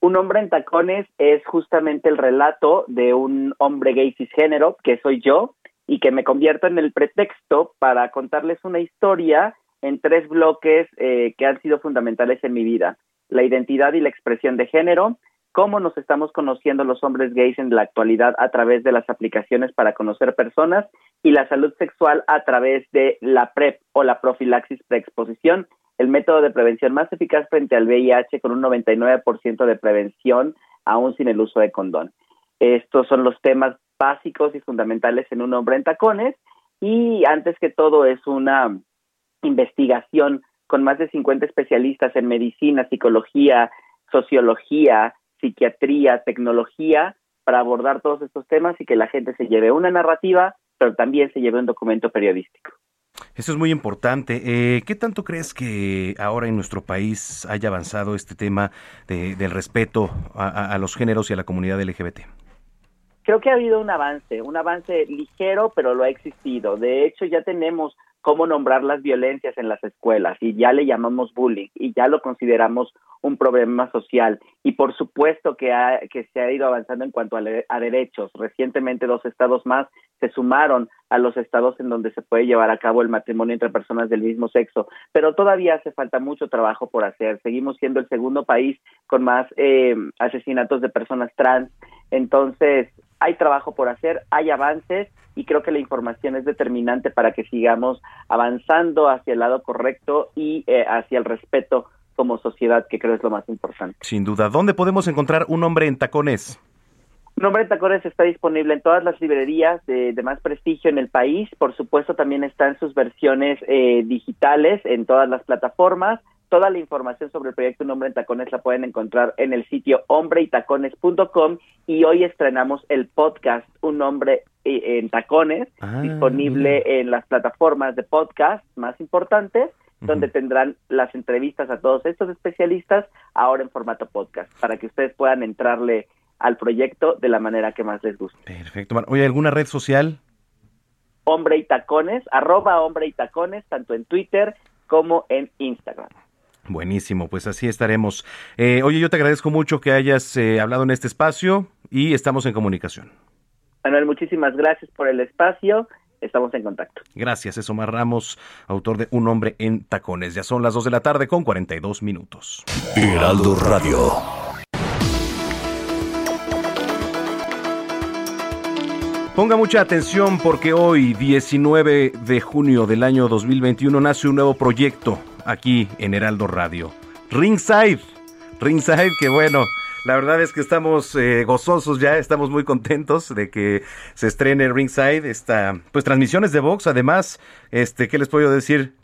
Un hombre en tacones es justamente el relato de un hombre gay cisgénero, que soy yo, y que me convierto en el pretexto para contarles una historia en tres bloques eh, que han sido fundamentales en mi vida. La identidad y la expresión de género, cómo nos estamos conociendo los hombres gays en la actualidad a través de las aplicaciones para conocer personas y la salud sexual a través de la PrEP o la profilaxis preexposición, el método de prevención más eficaz frente al VIH con un 99% de prevención aún sin el uso de condón. Estos son los temas básicos y fundamentales en un hombre en tacones y antes que todo es una investigación con más de 50 especialistas en medicina, psicología, sociología, psiquiatría, tecnología, para abordar todos estos temas y que la gente se lleve una narrativa, pero también se lleve un documento periodístico. Eso es muy importante. Eh, ¿Qué tanto crees que ahora en nuestro país haya avanzado este tema de, del respeto a, a, los géneros y a la comunidad LGBT? Creo que ha habido un avance, un avance ligero, pero lo ha existido. De hecho, ya tenemos cómo nombrar las violencias en las escuelas y ya le llamamos bullying y ya lo consideramos un problema social y por supuesto que, ha, que se ha ido avanzando en cuanto a, a, derechos. Recientemente dos estados más se sumaron a los estados en donde se puede llevar a cabo el matrimonio entre personas del mismo sexo, pero todavía hace falta mucho trabajo por hacer. Seguimos siendo el segundo país con más eh, asesinatos de personas trans, entonces hay trabajo por hacer, hay avances y creo que la información es determinante para que sigamos avanzando hacia el lado correcto y eh, hacia el respeto como sociedad, que creo es lo más importante. Sin duda. ¿Dónde podemos encontrar un hombre en tacones? Un hombre en tacones está disponible en todas las librerías de, de, más prestigio en el país. Por supuesto, también está en sus versiones eh, digitales en todas las plataformas. Toda la información sobre el proyecto Un Hombre en Tacones la pueden encontrar en el sitio hombreytacones.com y hoy estrenamos el podcast Un Hombre en Tacones, ah, disponible mira. en las plataformas de podcast más importantes, uh -huh. donde tendrán las entrevistas a todos estos especialistas ahora en formato podcast, para que ustedes puedan entrarle al proyecto de la manera que más les guste. Perfecto. Oye, ¿alguna red social? Hombre y Tacones, arroba Hombre y Tacones, tanto en Twitter como en Instagram. Buenísimo, pues así estaremos. Eh, oye, yo te agradezco mucho que hayas eh, hablado en este espacio y estamos en comunicación. Manuel, muchísimas gracias por el espacio. Estamos en contacto. Gracias, es Omar Ramos, autor de Un hombre en tacones. Ya son las 2 de la tarde con 42 minutos. Heraldo Radio. Ponga mucha atención porque hoy, 19 de junio del año 2021, nace un nuevo proyecto aquí en Heraldo Radio. Ringside. Ringside, que bueno, la verdad es que estamos eh, gozosos ya, estamos muy contentos de que se estrene Ringside, esta, pues transmisiones de box, además, este, ¿qué les puedo decir?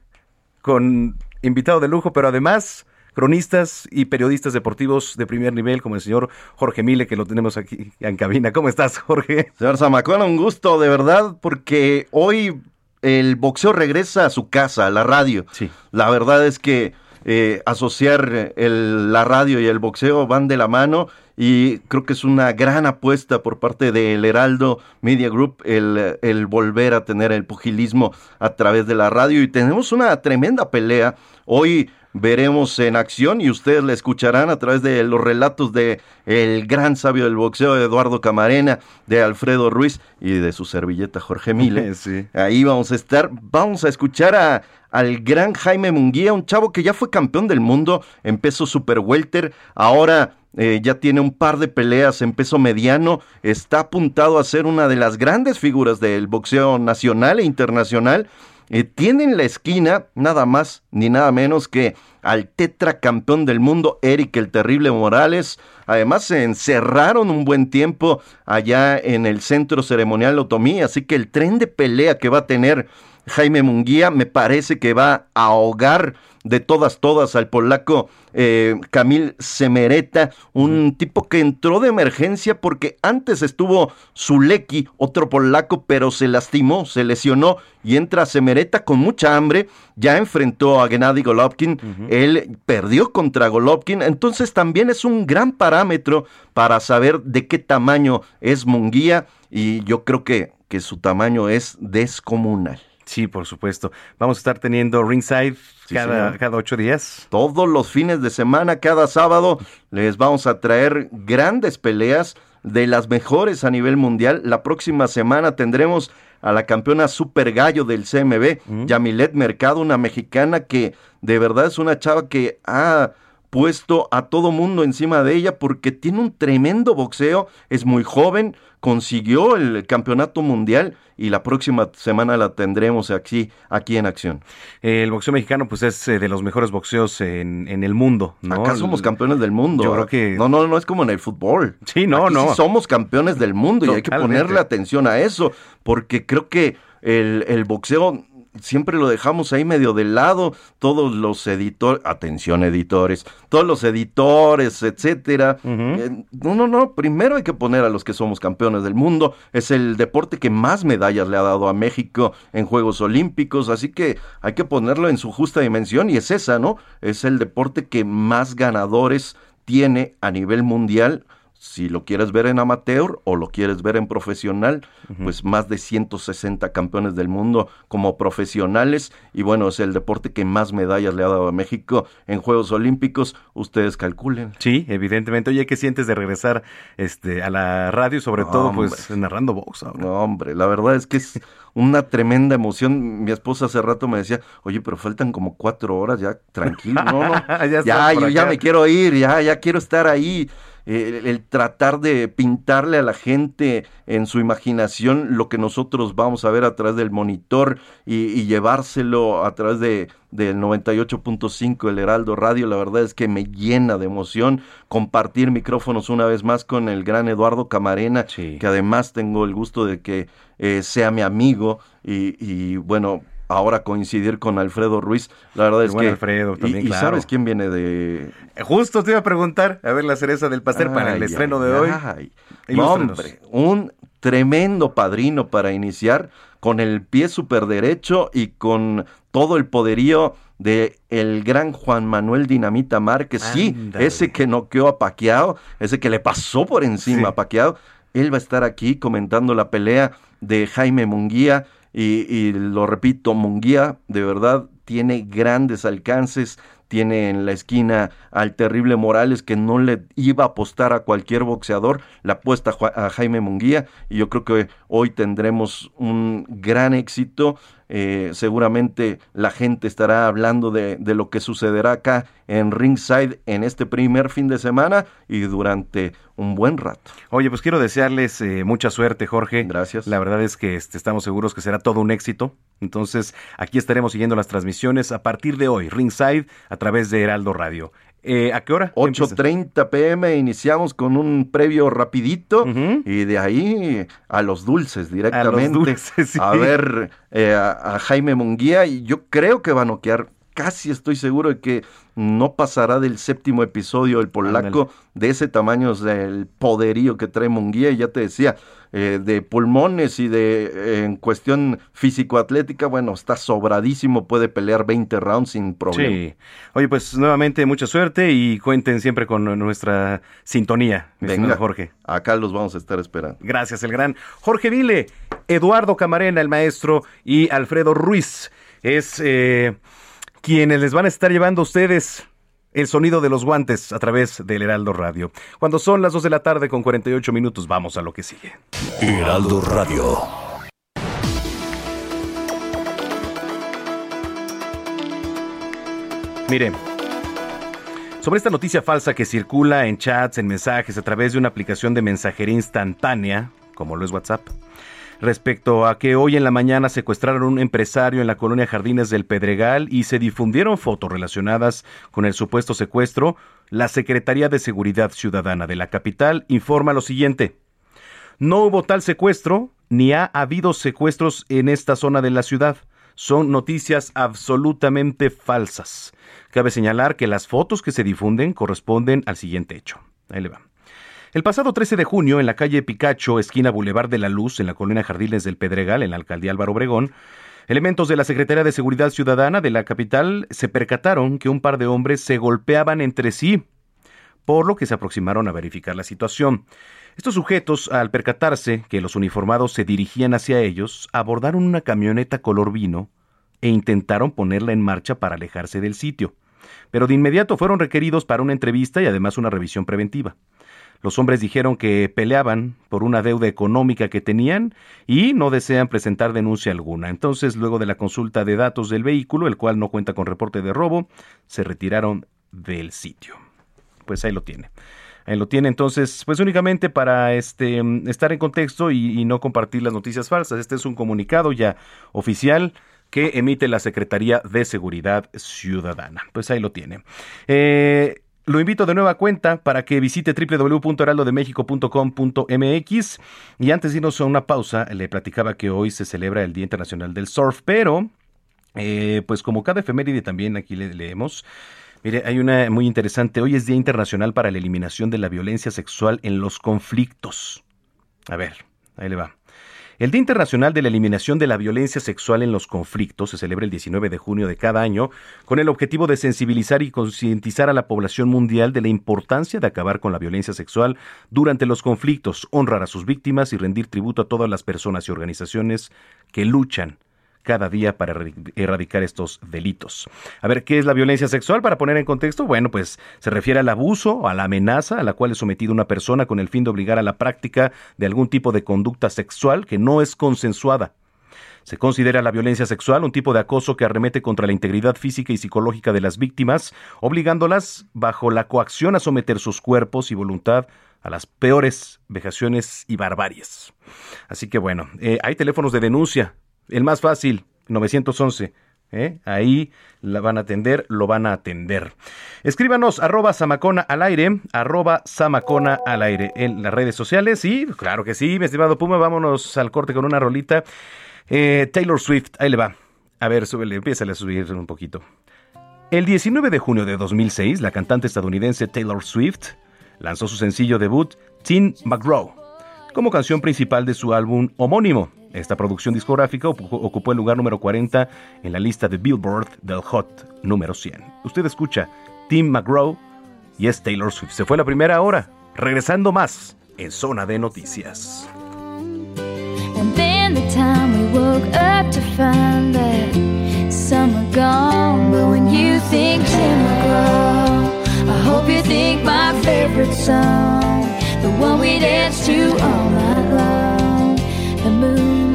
Con invitado de lujo, pero además cronistas y periodistas deportivos de primer nivel, como el señor Jorge Mile, que lo tenemos aquí en cabina. ¿Cómo estás, Jorge? Señor Zamacona, un gusto, de verdad, porque hoy el boxeo regresa a su casa, a la radio. Sí. La verdad es que eh, asociar el, la radio y el boxeo van de la mano y creo que es una gran apuesta por parte del Heraldo Media Group el, el, volver a tener el pugilismo a través de la radio y tenemos una tremenda pelea. Hoy veremos en acción y ustedes la escucharán a través de los relatos de el gran sabio del boxeo Eduardo Camarena, de Alfredo Ruiz y de su servilleta Jorge Mile. Sí. Ahí vamos a estar, vamos a escuchar a, al gran Jaime Munguía, un chavo que ya fue campeón del mundo en peso super welter, ahora eh, ya tiene un par de peleas en peso mediano, está apuntado a ser una de las grandes figuras del boxeo nacional e internacional eh, tiene en la esquina nada más ni nada menos que al tetracampeón del mundo, Eric el Terrible Morales. Además, se encerraron un buen tiempo allá en el centro ceremonial Otomí, así que el tren de pelea que va a tener Jaime Munguía me parece que va a ahogar de todas, todas al polaco eh, Camil Semereta, un tipo que entró de emergencia porque antes estuvo Zuleki, otro polaco, pero se lastimó, se lesionó y entra Semereta con mucha hambre, ya enfrentó a Gennady Golovkin, él perdió contra Golovkin, entonces también es un gran parámetro para saber de qué tamaño es Munguía y yo creo que, que su tamaño es descomunal. Sí, por supuesto. Vamos a estar teniendo ringside cada, cada ocho días. Todos los fines de semana, cada sábado, les vamos a traer grandes peleas de las mejores a nivel mundial. La próxima semana tendremos a la campeona super gallo del CMB, Yamilet Mercado, una mexicana que de verdad es una chava que ha puesto a todo mundo encima de ella porque tiene un tremendo boxeo, es muy joven, consiguió el campeonato mundial y la próxima semana la tendremos aquí, aquí en acción. El boxeo mexicano pues es eh, de los mejores boxeos en, en el mundo, ¿no? Acá somos campeones del mundo. Yo creo que... No, no, no es como en el fútbol. Sí, no, Aquí no. sí somos campeones del mundo y hay que ponerle atención a eso porque creo que el, el boxeo siempre lo dejamos ahí medio de lado, todos los editores, atención editores, todos los editores, etcétera. Eh, no, no, no, primero hay que poner a los que somos campeones del mundo, es el deporte que más medallas le ha dado a México en Juegos Olímpicos, así que hay que ponerlo en su justa dimensión y es esa, ¿no? Es el deporte que más ganadores tiene a nivel mundial si lo quieres ver en amateur o lo quieres ver en profesional, pues más de 160 campeones del mundo como profesionales y bueno, es el deporte que más medallas le ha dado a México en Juegos Olímpicos, ustedes calculen. Sí, evidentemente. Oye, ¿qué sientes de regresar este, a la radio sobre todo pues narrando box ahora? No, hombre, la verdad es que es una tremenda emoción. Mi esposa hace rato me decía, oye, pero faltan como cuatro horas, ya tranquilo, no, no. Ya yo ya me quiero ir, ya, ya quiero estar ahí. El, el tratar de pintarle a la gente en su imaginación lo que nosotros vamos a ver a través del monitor y, y llevárselo a través de del 98.5 el Heraldo Radio, la verdad es que me llena de emoción compartir micrófonos una vez más con el gran Eduardo Camarena, que además tengo el gusto de que eh, sea mi amigo y, y, bueno, ahora coincidir con Alfredo Ruiz, la verdad El es buen que... Alfredo también, y, claro. sabes quién viene de... Justo te iba a preguntar, a ver la cereza del pastel para el Ay, estreno de hoy. ay. Ilústranos. hombre, un tremendo padrino para iniciar con el pie super derecho y con todo el poderío de el gran Juan Manuel Dinamita Márquez. Sí, ese que noqueó a Paquiao, ese que le pasó por encima a Paquiao. Él va a estar aquí comentando la pelea de Jaime Munguía y, y lo repito, Munguía de verdad tiene grandes alcances, tiene en la esquina al terrible Morales que no le iba a apostar a cualquier boxeador, la apuesta a Jaime Munguía y yo creo que hoy tendremos un gran éxito. Eh, seguramente la gente estará hablando de, de lo que sucederá acá en Ringside en este primer fin de semana y durante un buen rato. Oye, pues quiero desearles eh, mucha suerte, Jorge. Gracias. La verdad es que este, estamos seguros que será todo un éxito. Entonces, aquí estaremos siguiendo las transmisiones a partir de hoy, Ringside, a través de Heraldo Radio. Eh, ¿A qué hora? 8.30 pm iniciamos con un previo rapidito y de ahí a los dulces directamente. dulces, sí. A ver eh, a, a Jaime Munguía y yo creo que va a noquear, casi estoy seguro de que no pasará del séptimo episodio el polaco, de ese tamaño es el poderío que trae Munguía ya te decía, eh, de pulmones y de eh, en cuestión físico-atlética, bueno, está sobradísimo, puede pelear 20 rounds sin problema. Sí. Oye, pues nuevamente mucha suerte y cuenten siempre con nuestra sintonía, mi Venga, Jorge. acá los vamos a estar esperando. Gracias, el gran Jorge Vile, Eduardo Camarena, el maestro, y Alfredo Ruiz. Es eh, quienes les van a estar llevando a ustedes el sonido de los guantes a través del Heraldo Radio. Cuando son las 2 de la tarde con 48 minutos, vamos a lo que sigue. Heraldo Radio. Mire, sobre esta noticia falsa que circula en chats, en mensajes, a través de una aplicación de mensajería instantánea, como lo es WhatsApp, respecto a que hoy en la mañana secuestraron a un empresario en la colonia Jardines del Pedregal y se difundieron fotos relacionadas con el supuesto secuestro, la Secretaría de Seguridad Ciudadana de la capital informa lo siguiente. No hubo tal secuestro, ni ha habido secuestros en esta zona de la ciudad. Son noticias absolutamente falsas. Cabe señalar que las fotos que se difunden corresponden al siguiente hecho. Ahí le va. El pasado 13 de junio, en la calle Picacho, esquina Boulevard de la Luz, en la colonia Jardines del Pedregal, en la alcaldía Álvaro Obregón, elementos de la Secretaría de Seguridad Ciudadana de la capital se percataron que un par de hombres se golpeaban entre sí, por lo que se aproximaron a verificar la situación. Estos sujetos, al percatarse que los uniformados se dirigían hacia ellos, abordaron una camioneta color vino e intentaron ponerla en marcha para alejarse del sitio. Pero de inmediato fueron requeridos para una entrevista y además una revisión preventiva. Los hombres dijeron que peleaban por una deuda económica que tenían y no desean presentar denuncia alguna. Entonces, luego de la consulta de datos del vehículo, el cual no cuenta con reporte de robo, se retiraron del sitio. Pues ahí lo tiene. Ahí lo tiene entonces, pues únicamente para este estar en contexto y, no compartir las noticias falsas. Este es un comunicado ya oficial que emite la Secretaría de Seguridad Ciudadana. Pues ahí lo tiene. Eh, lo invito de nueva cuenta para que visite www.heraldodemexico.com.mx y antes de irnos a una pausa, le platicaba que hoy se celebra el Día Internacional del Surf, pero eh, pues como cada efeméride también aquí le leemos, mire, hay una muy interesante, hoy es Día Internacional para la Eliminación de la Violencia Sexual en los Conflictos. A ver, ahí le va. El Día Internacional de la Eliminación de la Violencia Sexual en los Conflictos se celebra el 19 de junio de cada año con el objetivo de sensibilizar y concientizar a la población mundial de la importancia de acabar con la violencia sexual durante los conflictos, honrar a sus víctimas y rendir tributo a todas las personas y organizaciones que luchan cada día para erradicar estos delitos. A ver, ¿qué es la violencia sexual? Para poner en contexto, bueno, pues se refiere al abuso o a la amenaza a la cual es sometida una persona con el fin de obligar a la práctica de algún tipo de conducta sexual que no es consensuada. Se considera la violencia sexual un tipo de acoso que arremete contra la integridad física y psicológica de las víctimas, obligándolas bajo la coacción a someter sus cuerpos y voluntad a las peores vejaciones y barbaries. Así que bueno, eh, hay teléfonos de denuncia el más fácil, 911. ¿eh? Ahí la van a atender, lo van a atender. Escríbanos arroba samacona al aire, arroba samacona al aire en las redes sociales. Sí, claro que sí, mi estimado Puma, vámonos al corte con una rolita. Eh, Taylor Swift, ahí le va. A ver, súbele, empieza a subir un poquito. El 19 de junio de 2006, la cantante estadounidense Taylor Swift lanzó su sencillo debut, Teen McGraw, como canción principal de su álbum homónimo. Esta producción discográfica ocupó el lugar número 40 en la lista de Billboard del Hot número 100. Usted escucha Tim McGraw y es Taylor Swift. Se fue la primera hora, regresando más en Zona de Noticias. The time we woke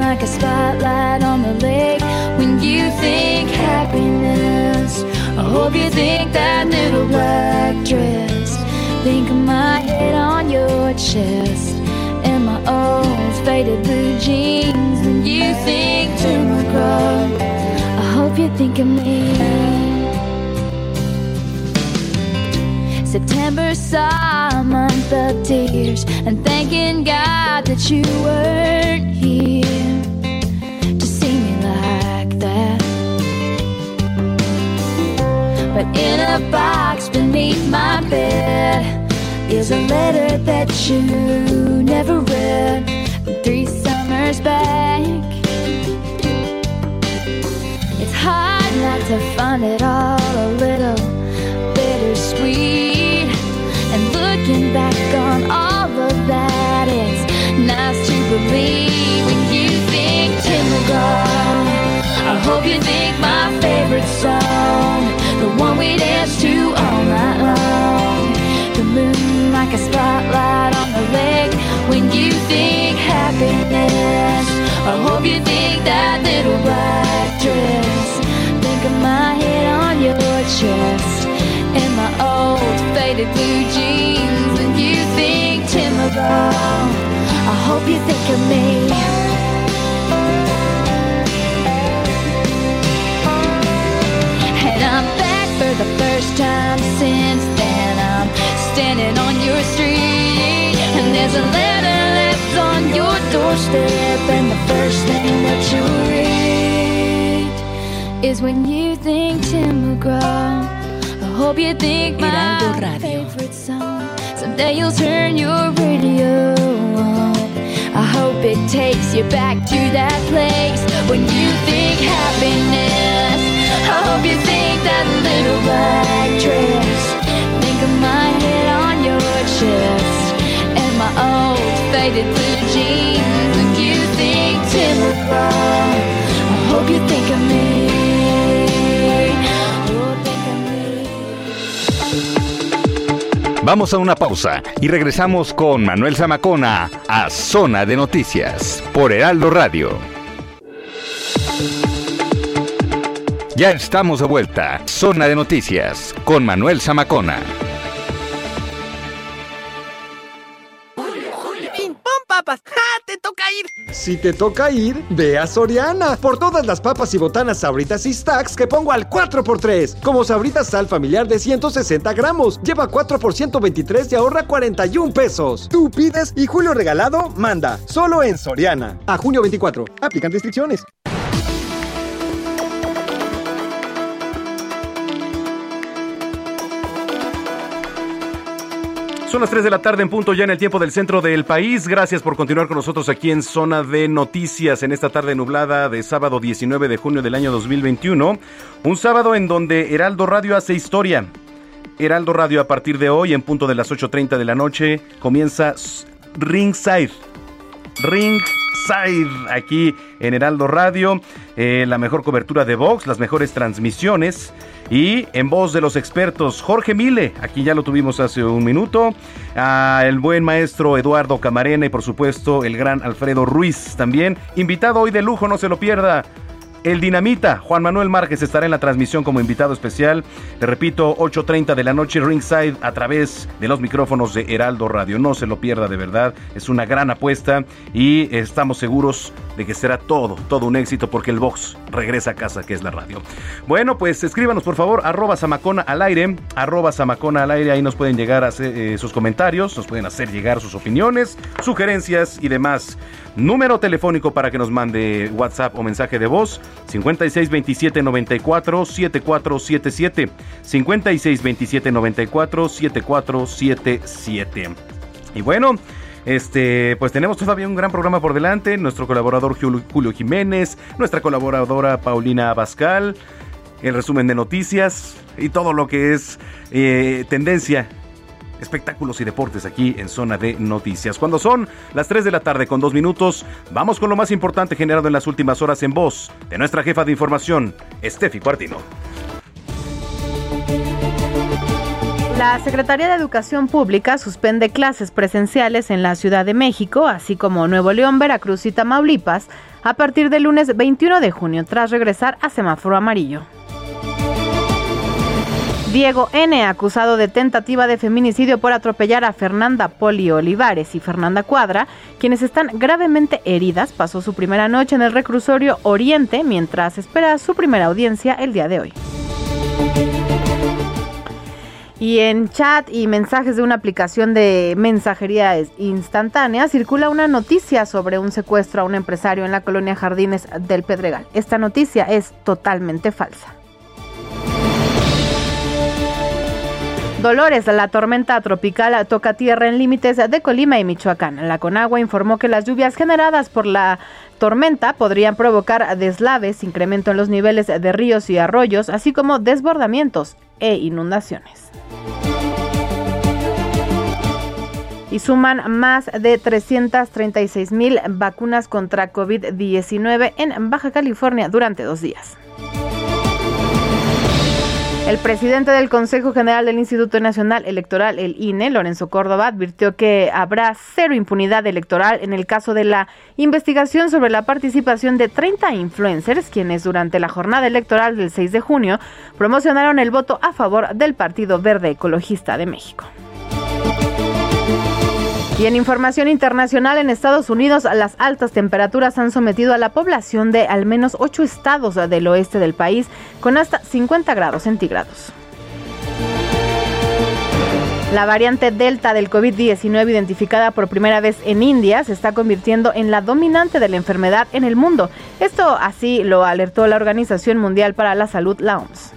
like a spotlight on the lake when you think happiness. I hope you think that little black dress. Think of my head on your chest and my old faded blue jeans when you think Tim McGraw. I hope you think of me. September saw a month of tears and thanking God that you weren't here. In a box beneath my bed is a letter that you never read three summers back. It's hard not to find it all a little bittersweet. And looking back on all of that, it's nice to believe when you think McGraw. I hope you think my favorite song the one we dance to all night long. The moon like a spotlight on the lake when you think happiness. I hope you think that little black dress. Think of my head on your chest and my old faded blue jeans when you think Tim I hope you think of me. Time since then. I'm standing on your street, and there's a letter left on your doorstep, and the first thing that you read is when you think Tim McGraw. I hope you think my favorite song. Someday you'll turn your radio on. I hope it takes you back to that place when you think happiness. Hope you think that little black dress. Think of my head on your chest and my old faded blue jeans. When you think Tim McGraw, I hope you. Oh, think of me. Vamos a una pausa y regresamos con Manuel Zamacona a Zona de Noticias por Heraldo Radio. Ya estamos de vuelta. Zona de Noticias con Manuel Zamacona. ¡Pim, pam, papas! ¡Ja! ¡Te toca ir! Si te toca ir, ve a Soriana. Por todas las papas y botanas sabritas y stacks que pongo al 4x3. Como sabritas sal familiar de 160 gramos. Lleva 4 por 123 y ahorra 41 pesos. Tú pides y Julio Regalado manda. Solo en Soriana. A junio 24. Aplican restricciones. Son las 3 de la tarde en punto ya en el tiempo del centro del país. Gracias por continuar con nosotros aquí en Zona de Noticias en esta tarde nublada de sábado 19 de junio del año 2021. Un sábado en donde Heraldo Radio hace historia. Heraldo Radio a partir de hoy en punto de las 8.30 de la noche comienza Ringside. Ringside aquí en Heraldo Radio. Eh, la mejor cobertura de box, las mejores transmisiones. Y en voz de los expertos, Jorge Mile, aquí ya lo tuvimos hace un minuto. el buen maestro Eduardo Camarena y por supuesto el gran Alfredo Ruiz también. Invitado hoy de lujo, no se lo pierda. El Dinamita, Juan Manuel Márquez estará en la transmisión como invitado especial. Le repito, 8.30 de la noche, ringside, a través de los micrófonos de Heraldo Radio. No se lo pierda de verdad, es una gran apuesta y estamos seguros de que será todo, todo un éxito porque el box regresa a casa, que es la radio. Bueno, pues escríbanos por favor, arroba Samacona al aire, arroba Samacona al aire, ahí nos pueden llegar a hacer eh, sus comentarios, nos pueden hacer llegar sus opiniones, sugerencias y demás. Número telefónico para que nos mande WhatsApp o mensaje de voz 56 27 94 7477 56 27 94 7477. Y bueno, este, pues tenemos todavía un gran programa por delante. Nuestro colaborador Julio, Jiménez, nuestra colaboradora Paulina Abascal, el resumen de noticias y todo lo que es eh, tendencia espectáculos y deportes aquí en Zona de Noticias. Cuando son las 3 de la tarde con dos minutos, vamos con lo más importante generado en las últimas horas en voz de nuestra jefa de información, Estefi Cuartino. La Secretaría de Educación Pública suspende clases presenciales en la Ciudad de México, así como Nuevo León, Veracruz y Tamaulipas, a partir del lunes 21 de junio, tras regresar a semáforo amarillo. Diego N., acusado de tentativa de feminicidio por atropellar a Fernanda Poli Olivares y Fernanda Cuadra, quienes están gravemente heridas, pasó su primera noche en el reclusorio Oriente mientras espera su primera audiencia el día de hoy. Y en chat y mensajes de una aplicación de mensajería instantánea circula una noticia sobre un secuestro a un empresario en la colonia Jardines del Pedregal. Esta noticia es totalmente falsa. Dolores, la tormenta tropical toca tierra en límites de Colima y Michoacán. La Conagua informó que las lluvias generadas por la tormenta podrían provocar deslaves, incremento en los niveles de ríos y arroyos, así como desbordamientos e inundaciones. Y suman más de 336 mil vacunas contra COVID-19 en Baja California durante dos días. El presidente del Consejo General del Instituto Nacional Electoral, el INE, Lorenzo Córdoba, advirtió que habrá cero impunidad electoral en el caso de la investigación sobre la participación de 30 influencers, quienes durante la jornada electoral del 6 de junio promocionaron el voto a favor del Partido Verde Ecologista de México. Y en información internacional, en Estados Unidos, las altas temperaturas han sometido a la población de al menos ocho estados del oeste del país con hasta 50 grados centígrados. La variante Delta del COVID-19 identificada por primera vez en India se está convirtiendo en la dominante de la enfermedad en el mundo. Esto así lo alertó la Organización Mundial para la Salud, la OMS.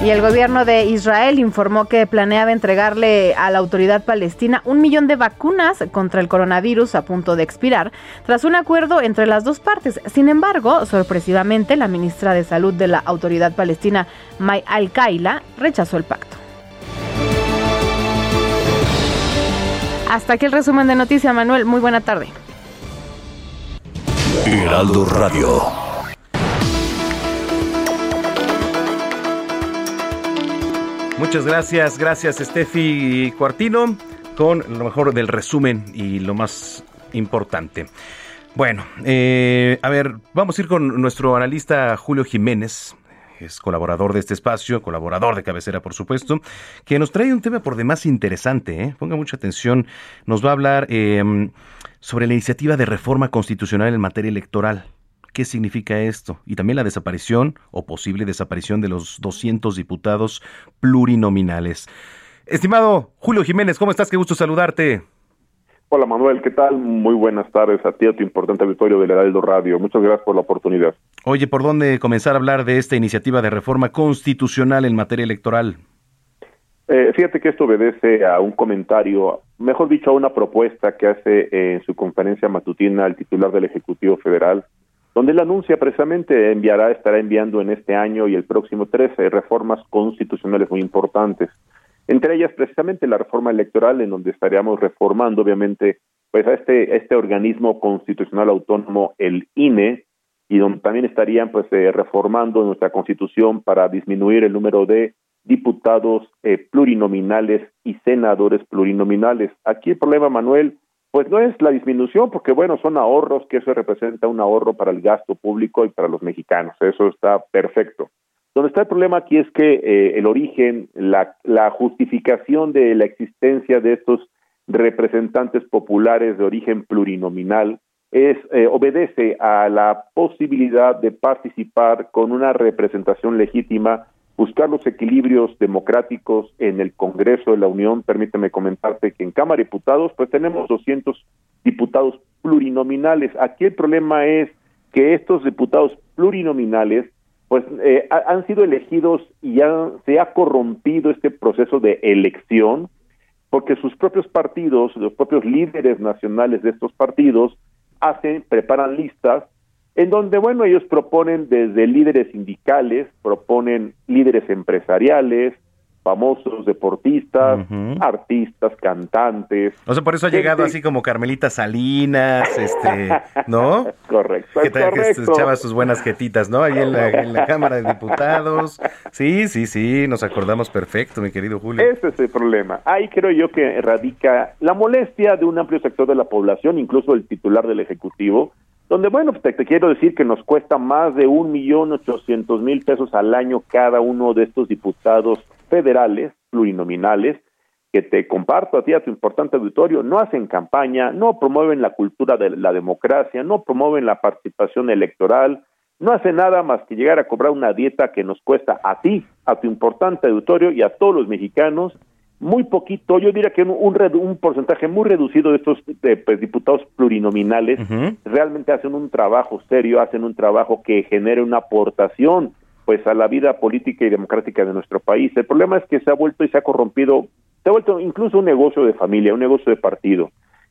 Y el gobierno de Israel informó que planeaba entregarle a la autoridad palestina un millón de vacunas contra el coronavirus a punto de expirar, tras un acuerdo entre las dos partes. Sin embargo, sorpresivamente, la ministra de Salud de la autoridad palestina, May Al-Kaila, rechazó el pacto. Hasta aquí el resumen de noticias, Manuel. Muy buena tarde. Heraldo Radio. Muchas gracias, gracias Steffi Cuartino con lo mejor del resumen y lo más importante. Bueno, eh, a ver, vamos a ir con nuestro analista Julio Jiménez, es colaborador de este espacio, colaborador de cabecera, por supuesto, que nos trae un tema por demás interesante. ¿eh? Ponga mucha atención. Nos va a hablar eh, sobre la iniciativa de reforma constitucional en materia electoral qué significa esto y también la desaparición o posible desaparición de los 200 diputados plurinominales. Estimado Julio Jiménez, ¿cómo estás? Qué gusto saludarte. Hola Manuel, ¿qué tal? Muy buenas tardes a ti, a tu importante auditorio del Heraldo Radio. Muchas gracias por la oportunidad. Oye, ¿por dónde comenzar a hablar de esta iniciativa de reforma constitucional en materia electoral? Eh, fíjate que esto obedece a un comentario, mejor dicho, a una propuesta que hace en su conferencia matutina el titular del Ejecutivo Federal, donde él anuncia precisamente enviará, estará enviando en este año y el próximo 13 reformas constitucionales muy importantes. Entre ellas precisamente la reforma electoral en donde estaríamos reformando obviamente pues a este, este organismo constitucional autónomo, el INE, y donde también estarían pues eh, reformando nuestra constitución para disminuir el número de diputados eh, plurinominales y senadores plurinominales. Aquí el problema, Manuel, pues no es la disminución, porque bueno, son ahorros, que eso representa un ahorro para el gasto público y para los mexicanos, eso está perfecto. Donde está el problema aquí es que eh, el origen, la, la justificación de la existencia de estos representantes populares de origen plurinominal es eh, obedece a la posibilidad de participar con una representación legítima buscar los equilibrios democráticos en el Congreso de la Unión. Permíteme comentarte que en Cámara de Diputados pues tenemos 200 diputados plurinominales. Aquí el problema es que estos diputados plurinominales pues eh, han sido elegidos y ya se ha corrompido este proceso de elección porque sus propios partidos, los propios líderes nacionales de estos partidos hacen, preparan listas en donde, bueno, ellos proponen desde líderes sindicales, proponen líderes empresariales, famosos deportistas, artistas, cantantes. O sea, por eso ha llegado así como Carmelita Salinas, este, ¿no? correcto, que, echaba sus buenas jetitas, ¿no? Ahí en la, Cámara de Diputados. Sí, sí, sí, nos acordamos perfecto, mi querido Julio. Ese es el problema. Ahí creo yo que radica la molestia de un amplio sector de la población, incluso el titular del Ejecutivo, donde, bueno, te, te, quiero decir que nos cuesta más de un millón ochocientos mil pesos al año cada uno de estos diputados federales, plurinominales, que te comparto a ti, a tu importante auditorio, no hacen campaña, no promueven la cultura de la democracia, no promueven la participación electoral, no hacen nada más que llegar a cobrar una dieta que nos cuesta a ti, a tu importante auditorio y a todos los mexicanos muy poquito, yo diría que un, un, porcentaje muy reducido de estos pues, diputados plurinominales realmente hacen un trabajo serio, hacen un trabajo que genere una aportación pues a la vida política y democrática de nuestro país. El problema es que se ha vuelto y se ha corrompido, se ha vuelto incluso un negocio de familia, un negocio de partido,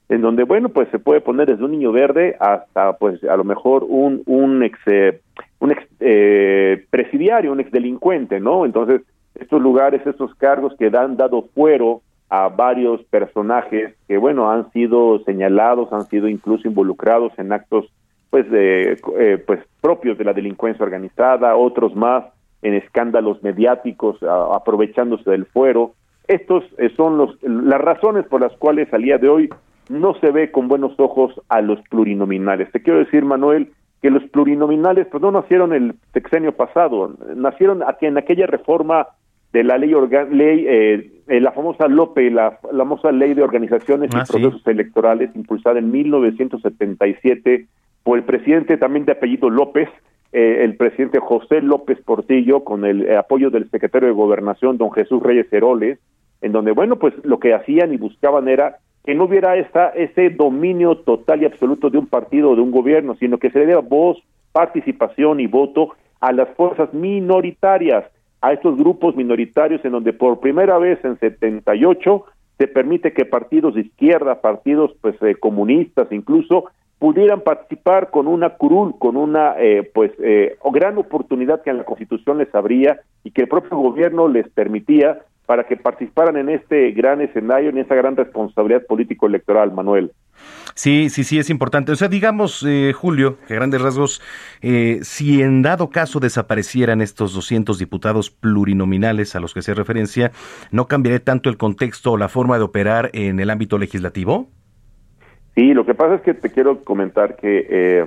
en donde bueno pues se puede poner desde un niño verde hasta pues a lo mejor un un ex eh, un ex eh, presidiario, un ex delincuente, ¿no? Entonces estos lugares, estos cargos que han dado fuero a varios personajes que, bueno, han sido señalados, han sido incluso involucrados en actos, pues, de, eh, pues, propios de la delincuencia organizada, otros más en escándalos mediáticos, aprovechándose del fuero. Estos eh, son los, las razones por las cuales al día de hoy no se ve con buenos ojos a los plurinominales. Te quiero decir, Manuel, que los plurinominales pues no nacieron el sexenio pasado, nacieron aquí en aquella reforma de la ley, ley eh, eh, la famosa LOPE, la, famosa ley de organizaciones y ah, procesos electorales impulsada en 1977 por el presidente también de apellido López, eh, el presidente José López Portillo con el apoyo del secretario de Gobernación, don Jesús Reyes Heroles, en donde, bueno, pues lo que hacían y buscaban era que no hubiera esa, ese dominio total y absoluto de un partido o de un gobierno, sino que se le diera voz, participación y voto a las fuerzas minoritarias, a estos grupos minoritarios en donde por primera vez en 78 se permite que partidos de izquierda, partidos pues eh, comunistas incluso pudieran participar con una curul, con una eh, pues eh, gran oportunidad que en la Constitución les abría y que el propio gobierno les permitía para que participaran en este gran escenario, en esa gran responsabilidad político-electoral, Manuel. Sí, sí, sí, es importante. O sea, digamos, eh, Julio, que a grandes rasgos, eh, si en dado caso desaparecieran estos 200 diputados plurinominales a los que se referencia, ¿no cambiaría tanto el contexto o la forma de operar en el ámbito legislativo? Sí, lo que pasa es que te quiero comentar que eh,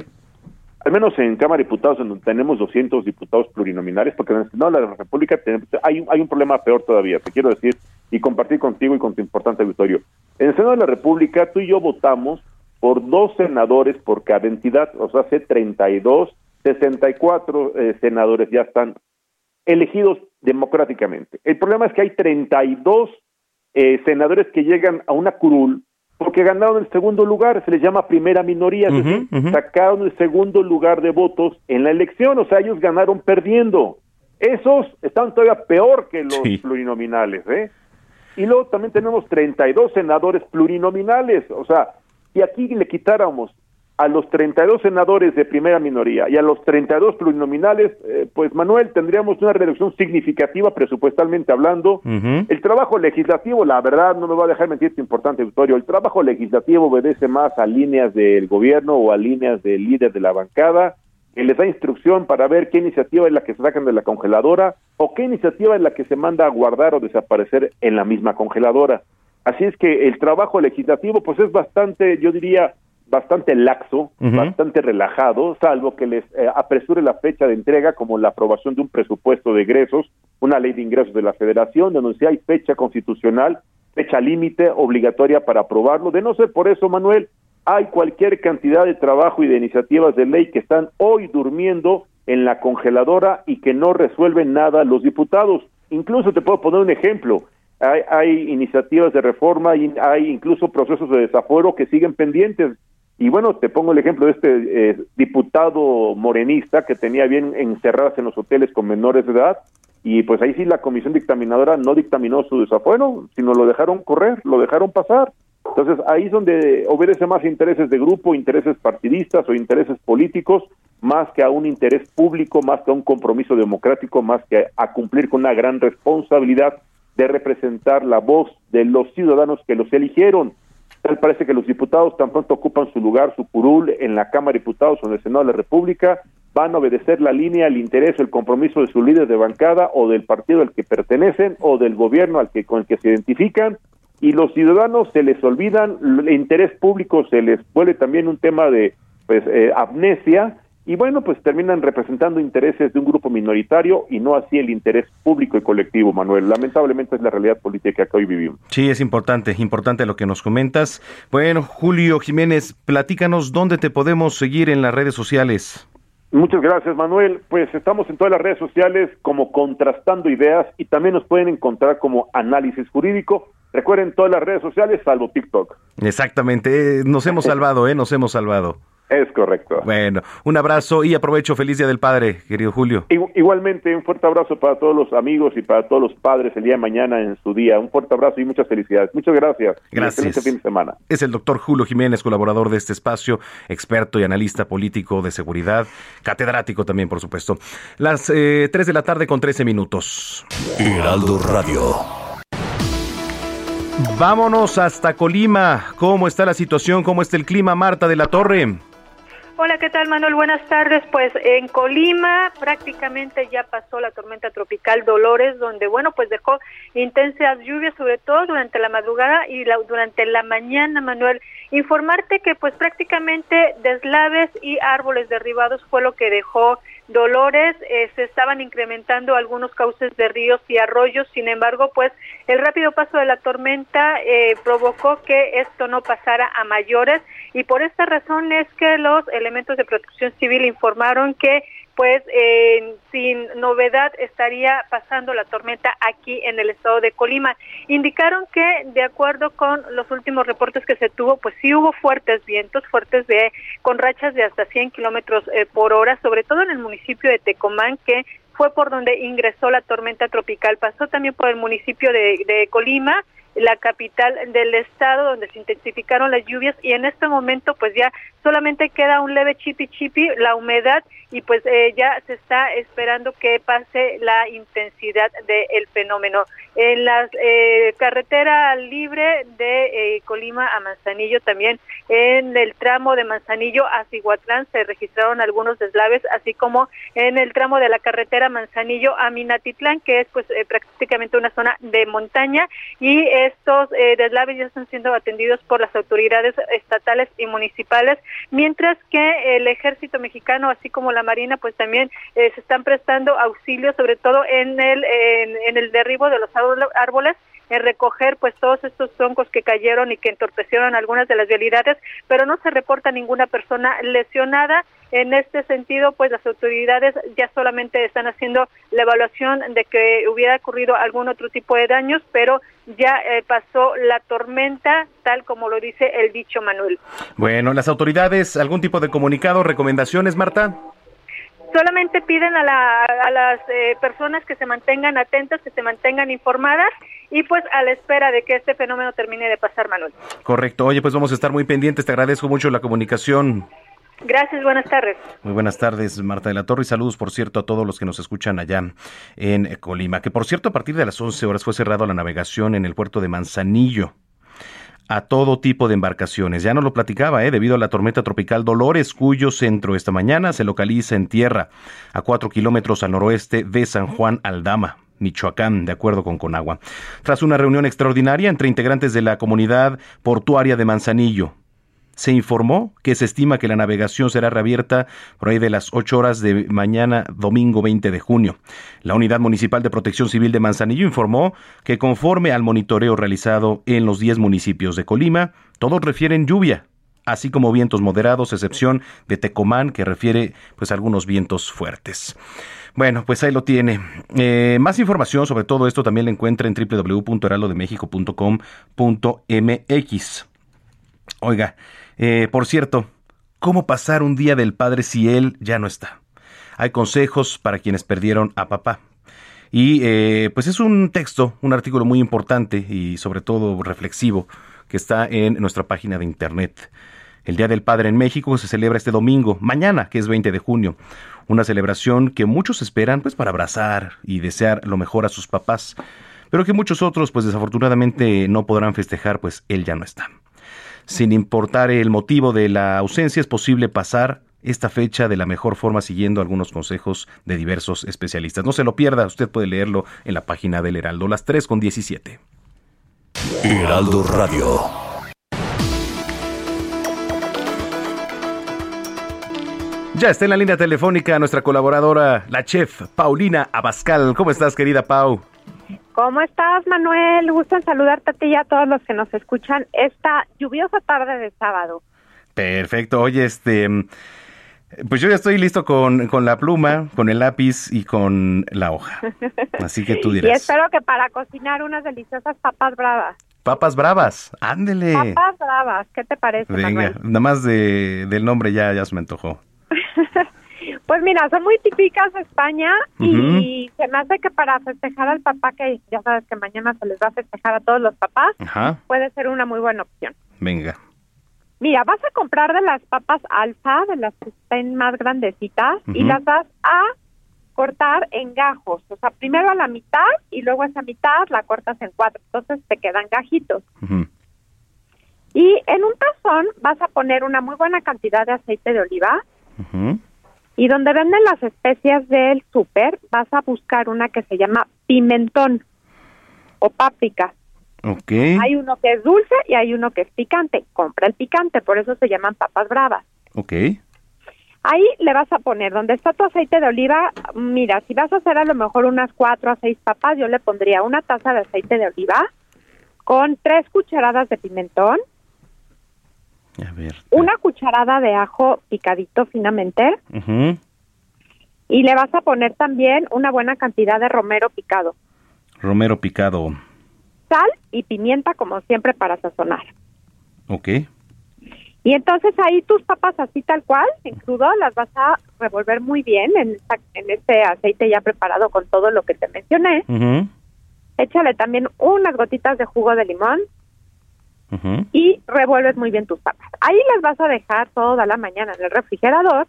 al menos en Cámara de Diputados, donde tenemos 200 diputados plurinominales, porque en el Senado de la República hay, hay un problema peor todavía, te quiero decir, y compartir contigo y con tu importante auditorio. En el Senado de la República, tú y yo votamos por dos senadores por cada entidad, o sea, hace 32, 64 eh, senadores ya están elegidos democráticamente. El problema es que hay 32 eh, senadores que llegan a una curul porque ganaron el segundo lugar, se les llama primera minoría, sacaron el segundo lugar de votos en la elección, o sea, ellos ganaron perdiendo. Esos están todavía peor que los plurinominales, ¿eh? Y luego también tenemos 32 senadores plurinominales, o sea, si aquí le quitáramos a los 32 senadores de primera minoría y a los 32 plurinominales, eh, pues Manuel, tendríamos una reducción significativa presupuestalmente hablando. El trabajo legislativo, la verdad, no me va a dejar mentir este importante auditorio, el trabajo legislativo obedece más a líneas del gobierno o a líneas del líder de la bancada, que les da instrucción para ver qué iniciativa es la que se sacan de la congeladora o qué iniciativa es la que se manda a guardar o desaparecer en la misma congeladora. Así es que el trabajo legislativo, pues es bastante, yo diría, bastante laxo, bastante relajado, salvo que les eh, apresure la fecha de entrega, como la aprobación de un presupuesto de ingresos, una ley de ingresos de la federación, donde si hay fecha constitucional, fecha límite obligatoria para aprobarlo. De no ser por eso, Manuel, hay cualquier cantidad de trabajo y de iniciativas de ley que están hoy durmiendo en la congeladora y que no resuelven nada los diputados. Incluso te puedo poner un ejemplo. Hay, hay iniciativas de reforma y hay incluso procesos de desafuero que siguen pendientes y bueno, te pongo el ejemplo de este eh, diputado morenista que tenía bien encerrarse en los hoteles con menores de edad y pues ahí sí la comisión dictaminadora no dictaminó su desafuero, sino lo dejaron correr, lo dejaron pasar. Entonces ahí es donde obedece más intereses de grupo, intereses partidistas o intereses políticos, más que a un interés público, más que a un compromiso democrático, más que a cumplir con una gran responsabilidad de representar la voz de los ciudadanos que los eligieron Parece que los diputados tan pronto ocupan su lugar, su curul en la Cámara de Diputados o en el Senado de la República, van a obedecer la línea, el interés el compromiso de su líder de bancada o del partido al que pertenecen o del gobierno al que con el que se identifican y los ciudadanos se les olvidan el interés público se les vuelve también un tema de pues eh, amnesia y bueno, pues terminan representando intereses de un grupo minoritario y no así el interés público y colectivo, Manuel. Lamentablemente es la realidad política que hoy vivimos. Sí, es importante, importante lo que nos comentas. Bueno, Julio Jiménez, platícanos dónde te podemos seguir en las redes sociales. Muchas gracias, Manuel. Pues estamos en todas las redes sociales como Contrastando Ideas y también nos pueden encontrar como Análisis Jurídico. Recuerden todas las redes sociales salvo TikTok. Exactamente, nos hemos salvado, ¿eh? Nos hemos salvado. Es correcto. Bueno, un abrazo y aprovecho. Feliz Día del Padre, querido Julio. Igualmente, un fuerte abrazo para todos los amigos y para todos los padres el día de mañana en su día. Un fuerte abrazo y muchas felicidades. Muchas gracias. Gracias. fin de semana. Es el doctor Julio Jiménez, colaborador de este espacio, experto y analista político de seguridad, catedrático también, por supuesto. Las eh, 3 de la tarde con 13 minutos. Heraldo Radio. Vámonos hasta Colima. ¿Cómo está la situación? ¿Cómo está el clima, Marta de la Torre? Hola, ¿qué tal Manuel? Buenas tardes. Pues en Colima prácticamente ya pasó la tormenta tropical Dolores, donde bueno, pues dejó intensas lluvias, sobre todo durante la madrugada y durante la mañana, Manuel. Informarte que pues prácticamente deslaves y árboles derribados fue lo que dejó Dolores, eh, se estaban incrementando algunos cauces de ríos y arroyos, sin embargo, pues el rápido paso de la tormenta eh, provocó que esto no pasara a mayores y por esta razón es que los elementos de protección civil informaron que pues sin novedad estaría pasando la tormenta aquí en el estado de Colima. Indicaron que de acuerdo con los últimos reportes que se tuvo, pues sí hubo fuertes vientos, fuertes de con rachas de hasta 100 kilómetros eh, por hora, sobre todo en el municipio de Tecomán, que fue por donde ingresó la tormenta tropical. Pasó también por el municipio de, de Colima, la capital del estado donde se intensificaron las lluvias y en este momento pues ya solamente queda un leve chipi chipi la humedad y pues eh, ya se está esperando que pase la intensidad del fenómeno. En la eh, carretera libre de eh, Colima a Manzanillo también en el tramo de Manzanillo a Cihuatlán se registraron algunos deslaves así como en el tramo de la carretera Manzanillo a Minatitlán que es pues prácticamente una zona de montaña y estos deslaves ya están siendo atendidos por las autoridades estatales y municipales mientras que el ejército mexicano así como la marina pues también se están prestando auxilio sobre todo en el en el derribo de los árboles en recoger pues todos estos troncos que cayeron y que entorpecieron algunas de las vialidades, pero no se reporta ninguna persona lesionada. En este sentido, pues las autoridades ya solamente están haciendo la evaluación de que hubiera ocurrido algún otro tipo de daños, pero ya eh, pasó la tormenta, tal como lo dice el dicho Manuel. Bueno, las autoridades, ¿algún tipo de comunicado, recomendaciones, Marta? solamente piden a, la, a las eh, personas que se mantengan atentas, que se mantengan informadas y pues a la espera de que este fenómeno termine de pasar, Manuel. Correcto. Oye, pues vamos a estar muy pendientes. Te agradezco mucho la comunicación. Gracias, buenas tardes. Muy buenas tardes, Marta de la Torre, y saludos, por cierto, a todos los que nos escuchan allá en Colima, que por cierto, a partir de las 11 horas fue cerrado la navegación en el puerto de Manzanillo a todo tipo de embarcaciones. Ya no lo platicaba, ¿eh? debido a la tormenta tropical Dolores, cuyo centro esta mañana se localiza en tierra, a cuatro kilómetros al noroeste de San Juan Aldama. Michoacán, de acuerdo con Conagua. Tras una reunión extraordinaria entre integrantes de la comunidad portuaria de Manzanillo, se informó que se estima que la navegación será reabierta por ahí de las 8 horas de mañana, domingo 20 de junio. La Unidad Municipal de Protección Civil de Manzanillo informó que conforme al monitoreo realizado en los 10 municipios de Colima, todos refieren lluvia, así como vientos moderados, excepción de Tecomán, que refiere pues algunos vientos fuertes. Bueno, pues ahí lo tiene. Eh, más información sobre todo esto también la encuentra en www.heraldodemexico.com.mx. Oiga, eh, por cierto, ¿cómo pasar un día del padre si él ya no está? Hay consejos para quienes perdieron a papá. Y eh, pues es un texto, un artículo muy importante y sobre todo reflexivo que está en nuestra página de internet. El Día del Padre en México se celebra este domingo, mañana, que es 20 de junio. Una celebración que muchos esperan pues para abrazar y desear lo mejor a sus papás, pero que muchos otros pues desafortunadamente no podrán festejar pues él ya no está. Sin importar el motivo de la ausencia, es posible pasar esta fecha de la mejor forma siguiendo algunos consejos de diversos especialistas. No se lo pierda, usted puede leerlo en la página del Heraldo, las 3 con 17. Heraldo Radio. Ya está en la línea telefónica nuestra colaboradora, la chef Paulina Abascal. ¿Cómo estás, querida Pau? ¿Cómo estás, Manuel? Gusto en saludarte a ti y a todos los que nos escuchan esta lluviosa tarde de sábado. Perfecto. Oye, este, pues yo ya estoy listo con, con la pluma, con el lápiz y con la hoja. Así que tú dirás. y espero que para cocinar unas deliciosas papas bravas. Papas bravas, ándele. Papas bravas, ¿qué te parece, Venga, nada más de, del nombre ya, ya se me antojó. Pues mira, son muy típicas de España y se me hace que para festejar al papá, que ya sabes que mañana se les va a festejar a todos los papás, puede ser una muy buena opción. Venga. Mira, vas a comprar de las papas alfa, de las que estén más grandecitas, y las vas a cortar en gajos. O sea, primero a la mitad y luego esa mitad la cortas en cuatro. Entonces te quedan gajitos. Y en un tazón vas a poner una muy buena cantidad de aceite de oliva. Y donde venden las especias del súper, vas a buscar una que se llama pimentón o páprica. Ok. Hay uno que es dulce y hay uno que es picante. Compra el picante, por eso se llaman papas bravas. Ok. Ahí le vas a poner, donde está tu aceite de oliva, mira, si vas a hacer a lo mejor unas cuatro a seis papas, yo le pondría una taza de aceite de oliva con tres cucharadas de pimentón, A ver. una cucharada de ajo picadito finamente, y le vas a poner también una buena cantidad de romero picado, Romero picado. Sal y pimienta como siempre para sazonar. Ok. Y entonces ahí tus papas así tal cual, en crudo, las vas a revolver muy bien en, esta- en este aceite ya preparado con todo lo que te mencioné. Échale también unas gotitas de jugo de limón y revuelves muy bien tus papas. Ahí las vas a dejar toda la mañana en el refrigerador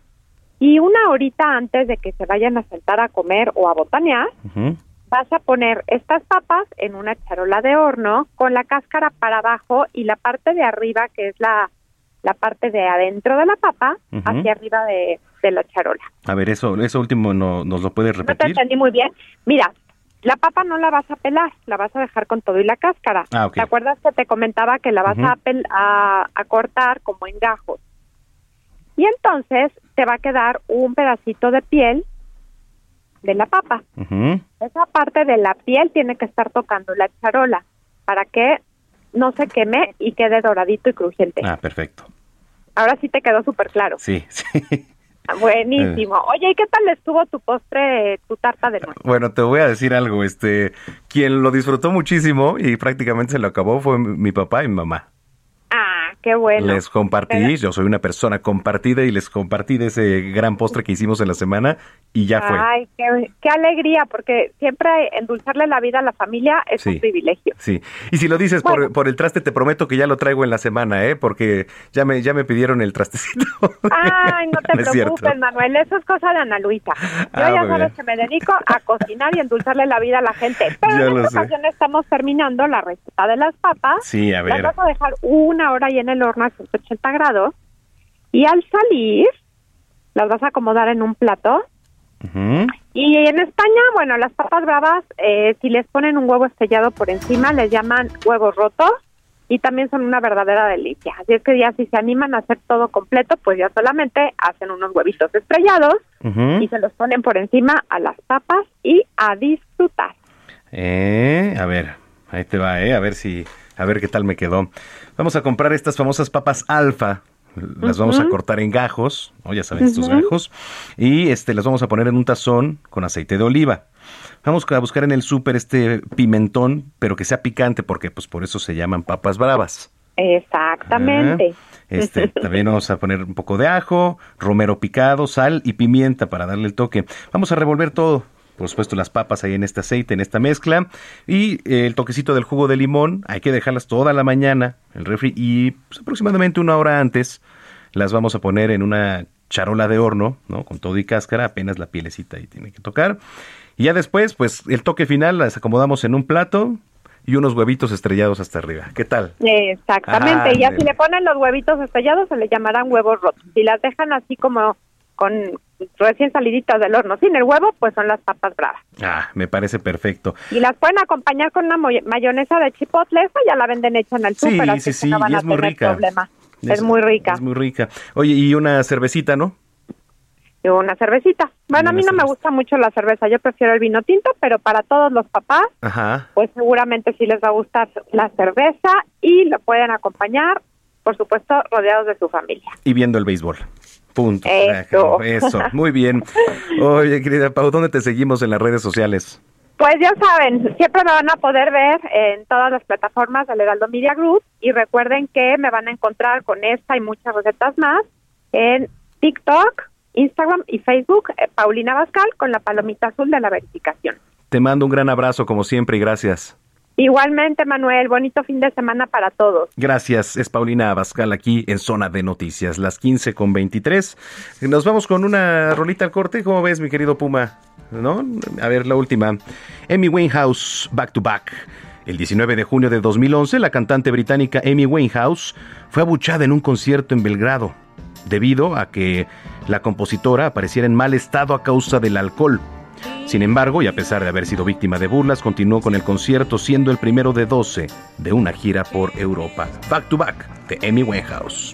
y una horita antes de que se vayan a sentar a comer o a botanear. Vas a poner estas papas en una charola de horno con la cáscara para abajo y la parte de arriba, que es la, la parte de adentro de la papa, hacia arriba de, de la charola. A ver, eso, eso último no, nos lo puedes No te repetir. entendí muy bien. Mira, la papa no la vas a pelar, la vas a dejar con todo y la cáscara. Ah, ok. ¿Te acuerdas que te comentaba que la vas a, pel- a, a cortar como en gajos? Y entonces te va a quedar un pedacito de piel de la papa. Ujú. Esa parte de la piel tiene que estar tocando la charola para que no se queme y quede doradito y crujiente. Ah, perfecto. Ahora sí te quedó súper claro. Sí, sí. Ah, Buenísimo. Oye, ¿y qué tal estuvo tu postre, tu tarta de nuez? Bueno, te voy a decir algo. Este, quien lo disfrutó muchísimo y prácticamente se lo acabó fue mi mi papá y mi mamá. Qué bueno. Les compartí, yo soy una persona compartida y les compartí de ese gran postre que hicimos en la semana y ya fue. Ay, qué, qué alegría, porque siempre endulzarle la vida a la familia es Sí. un privilegio. Sí, y si lo dices por, por el traste, te prometo que ya lo traigo en la semana, ¿eh? Porque ya me, ya me pidieron el trastecito. Ay, no te No preocupes, Manuel, eso es cosa de Ana Luisa. Yo Ah, ya sabes bien. que me dedico a cocinar y endulzarle la vida a la gente. Pero Ya en esta ocasión estamos terminando la receta de las papas. Sí, a ver. Las vas a dejar una hora ahí en el horno a 180 grados. Y al salir, las vas a acomodar en un plato. Y en España, bueno, las papas bravas, eh, si les ponen un huevo estrellado por encima, les llaman huevos rotos y también son una verdadera delicia. Así es que ya si se animan a hacer todo completo, pues ya solamente hacen unos huevitos estrellados y se los ponen por encima a las papas y a disfrutar. Eh, a ver, ahí te va, ¿eh? A ver si, a ver qué tal me quedó. Vamos a comprar estas famosas papas alfa. Las vamos a cortar en gajos, ya saben, estos gajos. Y este, las vamos a poner en un tazón con aceite de oliva. Vamos a buscar en el súper este pimentón, pero que sea picante, porque pues por eso se llaman papas bravas. Exactamente. Ah, Este, también vamos a poner un poco de ajo, romero picado, sal y pimienta para darle el toque. Vamos a revolver todo. Por supuesto, las papas ahí en este aceite, en esta mezcla. Y eh, el toquecito del jugo de limón, hay que dejarlas toda la mañana en el refri. Y pues, aproximadamente una hora antes las vamos a poner en una charola de horno, ¿no? Con todo y cáscara, apenas la pielecita ahí tiene que tocar. Y ya después, pues el toque final las acomodamos en un plato y unos huevitos estrellados hasta arriba. ¿Qué tal? Exactamente. y ya si le ponen los huevitos estrellados, se le llamarán huevos rotos. Si las dejan así como con recién saliditas del horno sin el huevo, pues son las papas bravas. Ah, me parece perfecto. Y las pueden acompañar con una mayonesa de chipotle, esa ya la venden hecha en el Sí, súper, así sí, que sí, no van y a es muy tener rica. problema. Es, muy rica. Es muy rica. Oye, y una cervecita, ¿no? Y una cervecita. Bueno, a mí no me gusta mucho la cerveza, yo prefiero el vino tinto, pero para todos los papás, Ajá. pues seguramente sí les va a gustar la cerveza y lo pueden acompañar, por supuesto, rodeados de su familia. Y viendo el béisbol. Punto. Eso. Eso. Muy bien. Oye, querida Pau, ¿dónde te seguimos en las redes sociales? Pues ya saben, siempre me van a poder ver en todas las plataformas del Heraldo Media Group y recuerden que me van a encontrar con esta y muchas recetas más en TikTok, Instagram y Facebook, eh, Paulina Bascal con la palomita azul de la verificación. Te mando un gran abrazo, como siempre, y gracias. Igualmente, Manuel, bonito fin de semana para todos. Gracias, es Paulina Abascal aquí en Zona de Noticias, las 15 con 23. Nos vamos con una rolita al corte, ¿cómo ves, mi querido Puma? ¿No? A ver, la última. Amy Winehouse, Back to Back. El 19 de junio de 2011, la cantante británica Amy Winehouse fue abuchada en un concierto en Belgrado, debido a que la compositora apareciera en mal estado a causa del alcohol. Sin embargo, y a pesar de haber sido víctima de burlas, continuó con el concierto siendo el primero de 12 de una gira por Europa. Back to Back de Amy Winehouse.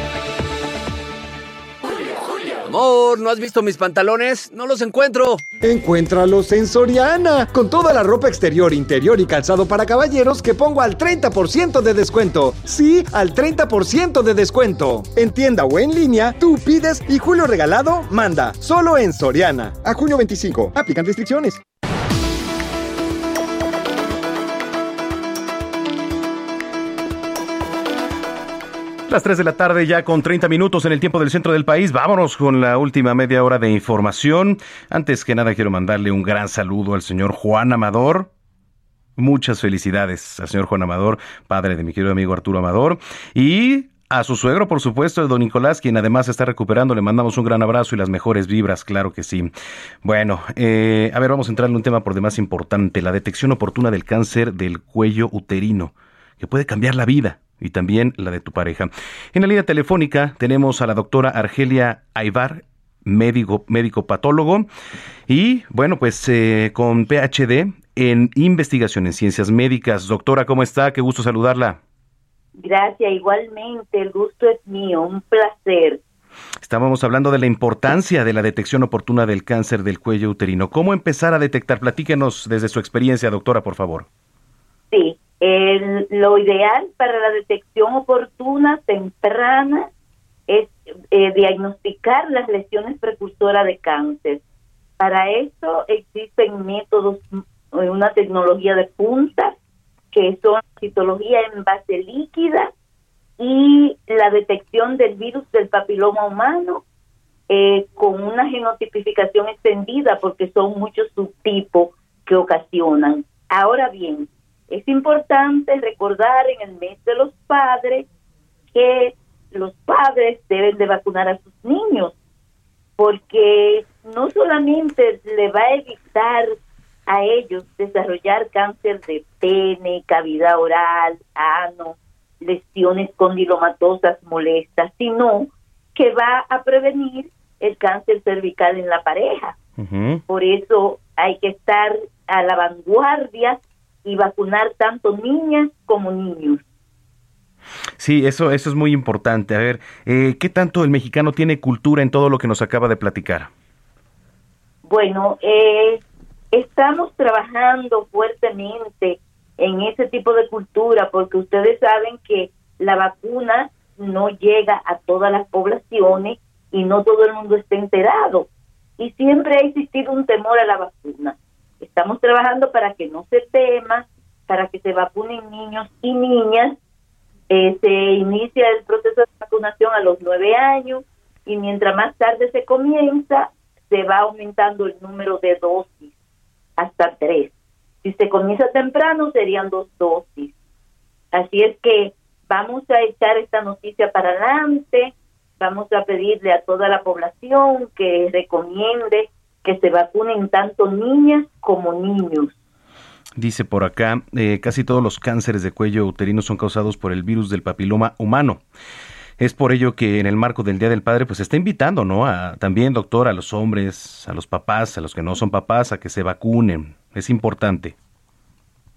Amor, ¿no has visto mis pantalones? No los encuentro. Encuéntralos en Soriana, con toda la ropa exterior, interior y calzado para caballeros que pongo al 30% de descuento. Sí, al 30% de descuento. En tienda o en línea, tú pides y Julio Regalado manda. Solo en Soriana. A junio 25. Aplican restricciones. Las 3 de la tarde ya con 30 minutos en el tiempo del centro del país. Vámonos con la última media hora de información. Antes que nada quiero mandarle un gran saludo al señor Juan Amador. Muchas felicidades al señor Juan Amador, padre de mi querido amigo Arturo Amador. Y a su suegro, por supuesto, el don Nicolás, quien además está recuperando. Le mandamos un gran abrazo y las mejores vibras, claro que sí. Bueno, eh, a ver, vamos a entrar en un tema por demás importante, la detección oportuna del cáncer del cuello uterino, que puede cambiar la vida y también la de tu pareja. En la línea telefónica tenemos a la doctora Argelia Aybar, médico, médico patólogo y bueno, pues eh, con PhD en investigación en ciencias médicas. Doctora, ¿cómo está? Qué gusto saludarla. Gracias, igualmente, el gusto es mío, un placer. Estábamos hablando de la importancia de la detección oportuna del cáncer del cuello uterino. ¿Cómo empezar a detectar? Platíquenos desde su experiencia, doctora, por favor. Sí, el, lo ideal para la detección oportuna, temprana, es eh, diagnosticar las lesiones precursoras de cáncer. Para eso existen métodos, eh, una tecnología de punta, que son citología en base líquida y la detección del virus del papiloma humano eh, con una genotipificación extendida porque son muchos subtipos que ocasionan. Ahora bien, es importante recordar en el mes de los padres que los padres deben de vacunar a sus niños porque no solamente le va a evitar a ellos desarrollar cáncer de pene, cavidad oral, ano, lesiones condilomatosas molestas, sino que va a prevenir el cáncer cervical en la pareja. Por eso hay que estar a la vanguardia y vacunar tanto niñas como niños. Sí, eso, eso es muy importante. A ver, eh, ¿qué tanto el mexicano tiene cultura en todo lo que nos acaba de platicar? Bueno, eh, estamos trabajando fuertemente en ese tipo de cultura porque ustedes saben que la vacuna no llega a todas las poblaciones y no todo el mundo está enterado. Y siempre ha existido un temor a la vacuna. Estamos trabajando para que no se tema, para que se vacunen niños y niñas. Eh, se inicia el proceso de vacunación a los nueve años y mientras más tarde se comienza, se va aumentando el número de dosis hasta tres. Si se comienza temprano, serían dos dosis. Así es que vamos a echar esta noticia para adelante, vamos a pedirle a toda la población que recomiende que se vacunen tanto niñas como niños. Dice por acá, eh, casi todos los cánceres de cuello uterino son causados por el virus del papiloma humano. Es por ello que en el marco del Día del Padre, pues está invitando, ¿no? A, también, doctor, a los hombres, a los papás, a los que no son papás, a que se vacunen. Es importante.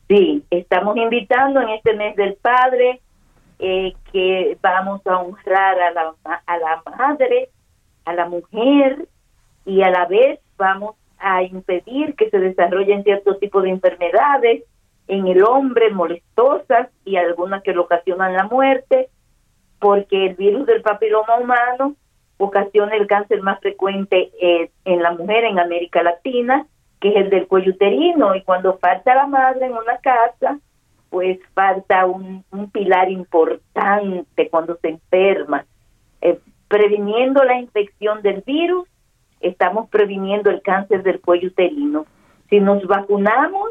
Sí, estamos invitando en este mes del Padre eh, que vamos a honrar a la, a la madre, a la mujer y a la vez vamos a impedir que se desarrollen ciertos tipos de enfermedades en el hombre molestosas y algunas que lo ocasionan la muerte, porque el virus del papiloma humano ocasiona el cáncer más frecuente eh, en la mujer en América Latina, que es el del cuello uterino, y cuando falta la madre en una casa, pues falta un, pilar importante cuando se enferma, eh, previniendo la infección del virus estamos previniendo el cáncer del cuello uterino. Si nos vacunamos,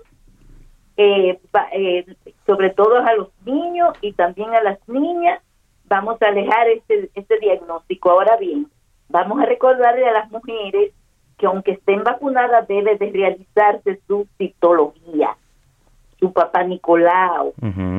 eh, eh, sobre todo a los niños y también a las niñas, vamos a alejar este, este diagnóstico. Ahora bien, vamos a recordarle a las mujeres que aunque estén vacunadas debe de realizarse su citología. su papá Nicolau,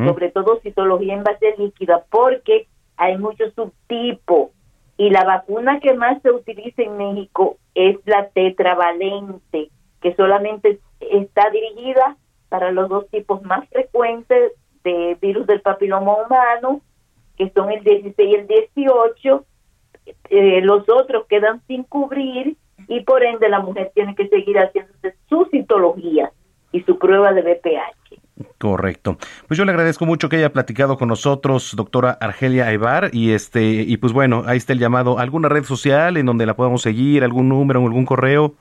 sobre todo citología en base líquida, porque hay muchos subtipos y la vacuna que más se utiliza en México es la tetravalente, que solamente está dirigida para los dos tipos más frecuentes de virus del papiloma humano, que son el 16 y el 18. Eh, los otros quedan sin cubrir y por ende la mujer tiene que seguir haciéndose su citología y su prueba de BPH. Correcto. Pues yo le agradezco mucho que haya platicado con nosotros, doctora Argelia Aybar, y este, y pues bueno, ahí está el llamado. ¿Alguna red social en donde la podamos seguir? ¿Algún número o algún correo?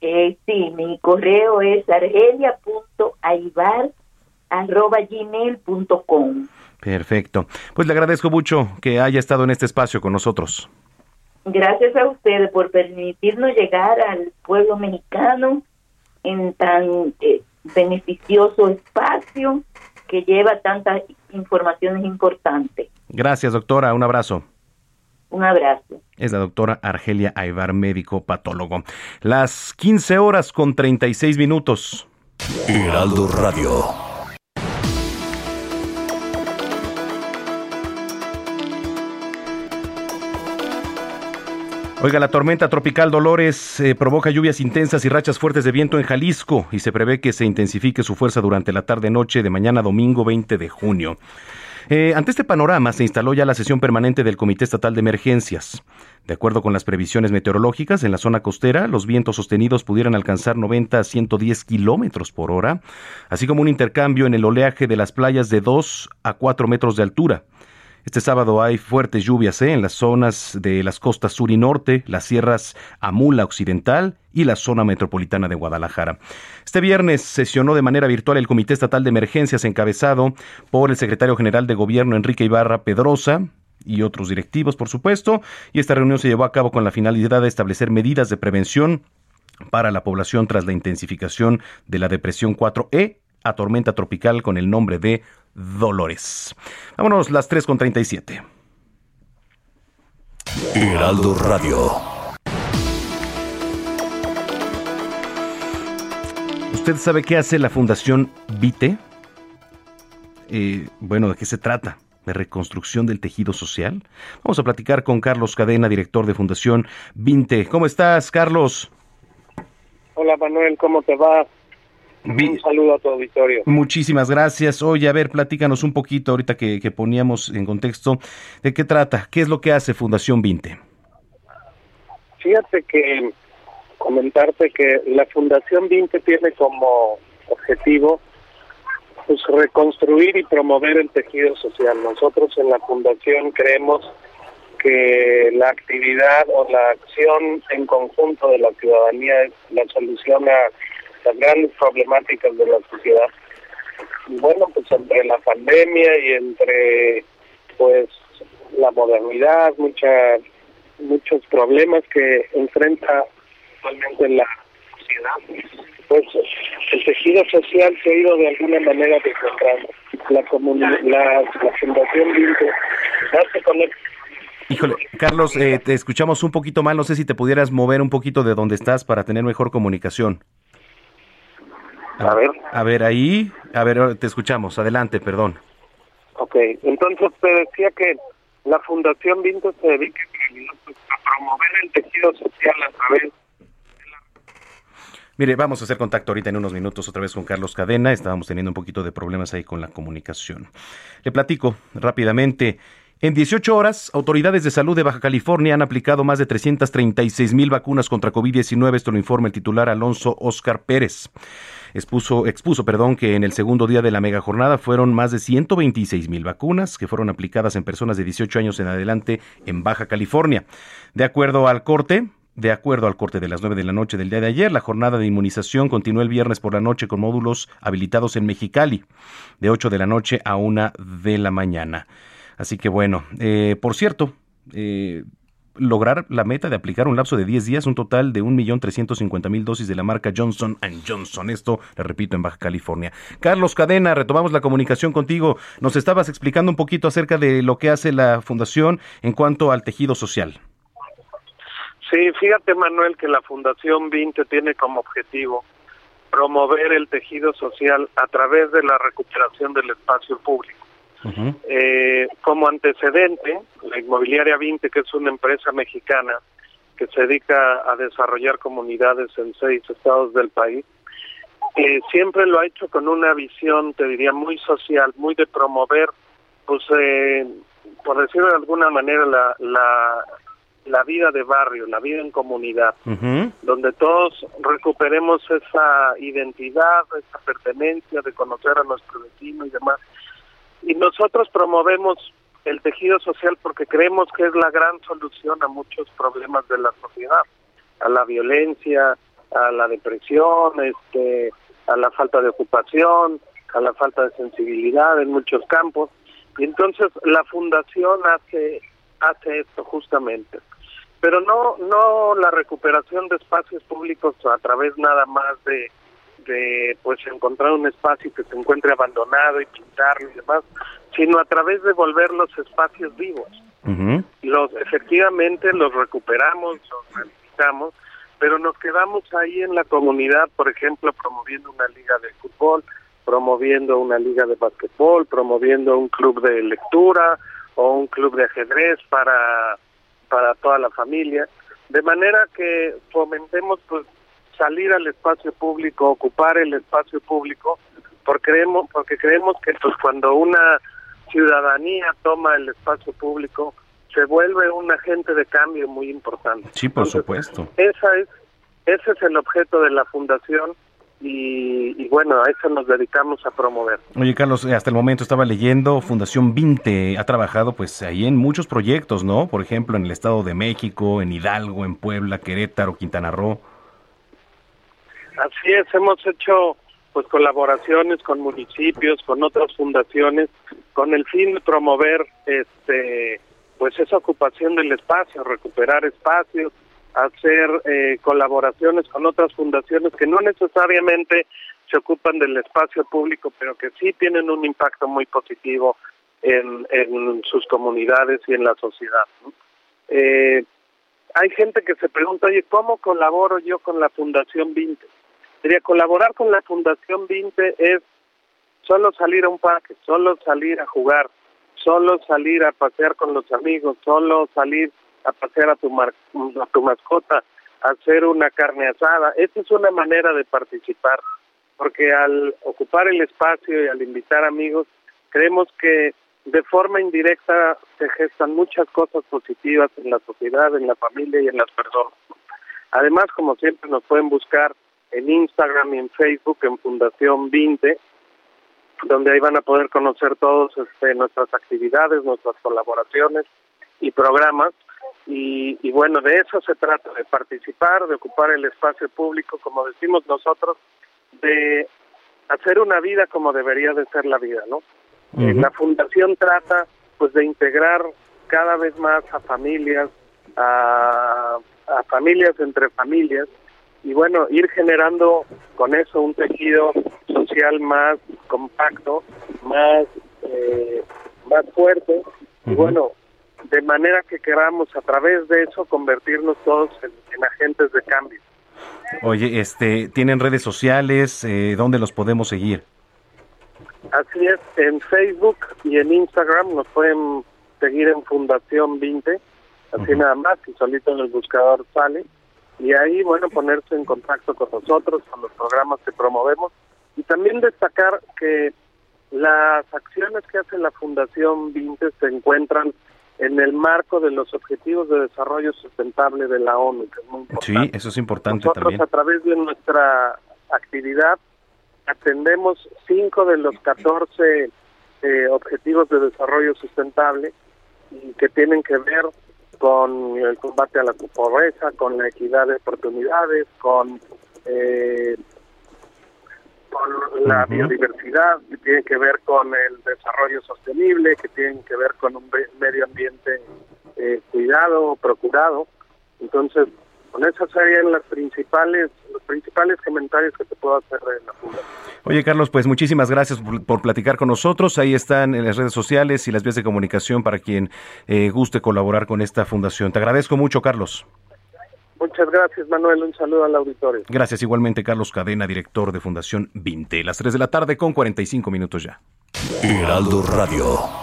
Eh, sí, mi correo es argelia.aybar.gmail.com Perfecto. Pues le agradezco mucho que haya estado en este espacio con nosotros. Gracias a ustedes por permitirnos llegar al pueblo mexicano en tan eh, beneficioso espacio que lleva tantas informaciones importantes. Gracias, doctora. Un abrazo. Un abrazo. Es la doctora Argelia Aybar, médico patólogo. Las 15 horas con 36 minutos. Heraldo Radio. Oiga, la tormenta tropical Dolores eh, provoca lluvias intensas y rachas fuertes de viento en Jalisco y se prevé que se intensifique su fuerza durante la tarde-noche de mañana domingo 20 de junio. Eh, ante este panorama se instaló ya la sesión permanente del Comité Estatal de Emergencias. De acuerdo con las previsiones meteorológicas, en la zona costera los vientos sostenidos pudieran alcanzar 90 a 110 kilómetros por hora, así como un intercambio en el oleaje de las playas de 2 a 4 metros de altura. Este sábado hay fuertes lluvias ¿eh? en las zonas de las costas sur y norte, las sierras Amula Occidental y la zona metropolitana de Guadalajara. Este viernes sesionó de manera virtual el Comité Estatal de Emergencias encabezado por el secretario general de Gobierno Enrique Ibarra Pedrosa, y otros directivos, por supuesto, y esta reunión se llevó a cabo con la finalidad de establecer medidas de prevención para la población tras la intensificación de la depresión 4E a tormenta tropical con el nombre de Dolores. Vámonos, las 3 con 37. Heraldo Radio. ¿Usted sabe qué hace la Fundación Vite? Eh, bueno, ¿de qué se trata? ¿De reconstrucción del tejido social? Vamos a platicar con Carlos Cadena, director de Fundación Vinte. ¿Cómo estás, Carlos? Hola, Manuel, ¿cómo te va? Un saludo a tu auditorio. Muchísimas gracias. Oye, a ver, platícanos un poquito ahorita que, poníamos en contexto de qué trata, qué es lo que hace Fundación Vinte. Fíjate que comentarte que la Fundación Vinte tiene como objetivo pues reconstruir y promover el tejido social. Nosotros en la Fundación creemos que la actividad o la acción en conjunto de la ciudadanía es la solución a las grandes problemáticas de la sociedad. Y bueno, pues entre la pandemia y entre pues la modernidad, muchas muchos problemas que enfrenta actualmente la sociedad, pues el tejido social se ha ido de alguna manera desentrando. La, la, la Fundación Vinto hace con Híjole, Carlos, eh, te escuchamos un poquito mal, no sé si te pudieras mover un poquito de donde estás para tener mejor comunicación. A ver. A ver, ahí, a ver, te escuchamos. Adelante, perdón. Ok, entonces te decía que la Fundación Vinto se dedica a promover el tejido social a través Mire, vamos a hacer contacto ahorita en unos minutos otra vez con Carlos Cadena. Estábamos teniendo un poquito de problemas ahí con la comunicación. Le platico rápidamente. En 18 horas, autoridades de salud de Baja California han aplicado más de 336 mil vacunas contra COVID-19. Esto lo informa el titular Alonso Oscar Pérez expuso, expuso perdón, que en el segundo día de la mega jornada fueron más de 126 mil vacunas que fueron aplicadas en personas de 18 años en adelante en Baja California. De acuerdo al corte, de acuerdo al corte de las 9 de la noche del día de ayer, la jornada de inmunización continuó el viernes por la noche con módulos habilitados en Mexicali, de 8 de la noche a 1 de la mañana. Así que bueno, eh, por cierto, eh, lograr la meta de aplicar un lapso de 10 días un total de 1.350.000 dosis de la marca Johnson Johnson. Esto, le repito, en Baja California. Carlos Cadena, retomamos la comunicación contigo. Nos estabas explicando un poquito acerca de lo que hace la Fundación en cuanto al tejido social. Sí, fíjate Manuel que la Fundación 20 tiene como objetivo promover el tejido social a través de la recuperación del espacio público. Eh, como antecedente, la inmobiliaria 20, que es una empresa mexicana que se dedica a desarrollar comunidades en seis estados del país, eh, siempre lo ha hecho con una visión, te diría, muy social, muy de promover, pues, eh, por decirlo de alguna manera, la, la, la vida de barrio, la vida en comunidad, donde todos recuperemos esa identidad, esa pertenencia de conocer a nuestro vecino y demás. Y nosotros promovemos el tejido social porque creemos que es la gran solución a muchos problemas de la sociedad, a la violencia, a la depresión, este, a la falta de ocupación, a la falta de sensibilidad en muchos campos. Y entonces la fundación hace hace esto justamente. Pero no no la recuperación de espacios públicos a través nada más de de pues encontrar un espacio que se encuentre abandonado y pintarlo y demás, sino a través de volver los espacios vivos. Los efectivamente los recuperamos, los rehabilitamos, pero nos quedamos ahí en la comunidad, por ejemplo, promoviendo una liga de fútbol, promoviendo una liga de básquetbol, promoviendo un club de lectura o un club de ajedrez para para toda la familia, de manera que fomentemos pues salir al espacio público, ocupar el espacio público, porque creemos, porque creemos que pues cuando una ciudadanía toma el espacio público, se vuelve un agente de cambio muy importante. Sí, por supuesto. Esa es, ese es el objeto de la fundación y, bueno, a eso nos dedicamos a promover. Oye, Carlos, hasta el momento estaba leyendo, Fundación 20 ha trabajado pues ahí en muchos proyectos, ¿no? Por ejemplo, en el Estado de México, en Hidalgo, en Puebla, Querétaro, Quintana Roo. Así es, hemos hecho pues colaboraciones con municipios, con otras fundaciones, con el fin de promover este pues esa ocupación del espacio, recuperar espacios, hacer eh, colaboraciones con otras fundaciones que no necesariamente se ocupan del espacio público, pero que sí tienen un impacto muy positivo en, sus comunidades y en la sociedad. Eh, hay gente que se pregunta, oye, ¿cómo colaboro yo con la Fundación 20? Sería colaborar con la Fundación 20 es solo salir a un parque, solo salir a jugar, solo salir a pasear con los amigos, solo salir a pasear a tu, a tu mascota, hacer una carne asada. Esa es una manera de participar, porque al ocupar el espacio y al invitar amigos, creemos que de forma indirecta se gestan muchas cosas positivas en la sociedad, en la familia y en las personas. Además, como siempre, nos pueden buscar en Instagram y en Facebook en Fundación 20, donde ahí van a poder conocer todos este, nuestras actividades, nuestras colaboraciones y programas. Y, y, bueno, de eso se trata, de participar, de ocupar el espacio público, como decimos nosotros, de hacer una vida como debería de ser la vida, ¿no? Eh, la fundación trata pues de integrar cada vez más a familias, a, a familias entre familias, y bueno, ir generando con eso un tejido social más compacto, más eh, más fuerte y bueno, de manera que queramos a través de eso convertirnos todos en, agentes de cambio. Oye, este, ¿tienen redes sociales? Eh, ¿Dónde los podemos seguir? Así es, en Facebook y en Instagram nos pueden seguir en Fundación 20, así nada más, y solito en el buscador sale y ahí, bueno, ponerse en contacto con nosotros, con los programas que promovemos y también destacar que las acciones que hace la Fundación 20 se encuentran en el marco de los Objetivos de Desarrollo Sustentable de la ONU, que es muy importante. Sí, eso es importante Nosotros, también. a través de nuestra actividad, atendemos cinco de los 14 eh, Objetivos de Desarrollo Sustentable y que tienen que ver con el combate a la pobreza, con la equidad de oportunidades, con, eh, con la biodiversidad, que tiene que ver con el desarrollo sostenible, que tiene que ver con un medio ambiente eh, cuidado, procurado. Entonces, con esas serían las principales, los principales comentarios que te puedo hacer de la Fundación. Oye, Carlos, pues muchísimas gracias por, platicar con nosotros. Ahí están en las redes sociales y las vías de comunicación para quien eh, guste colaborar con esta fundación. Te agradezco mucho, Carlos. Muchas gracias, Manuel. Un saludo al auditorio. Gracias igualmente, Carlos Cadena, director de Fundación Vinte. Las 3 de la tarde con 45 minutos ya. Heraldo Radio.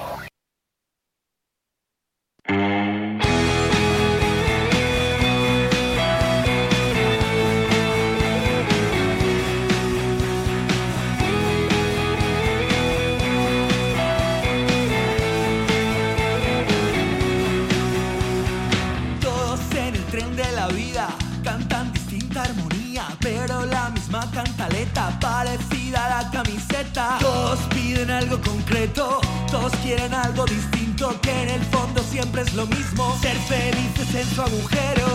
Piden algo concreto, todos quieren algo distinto, que en el fondo siempre es lo mismo, ser felices en su agujero.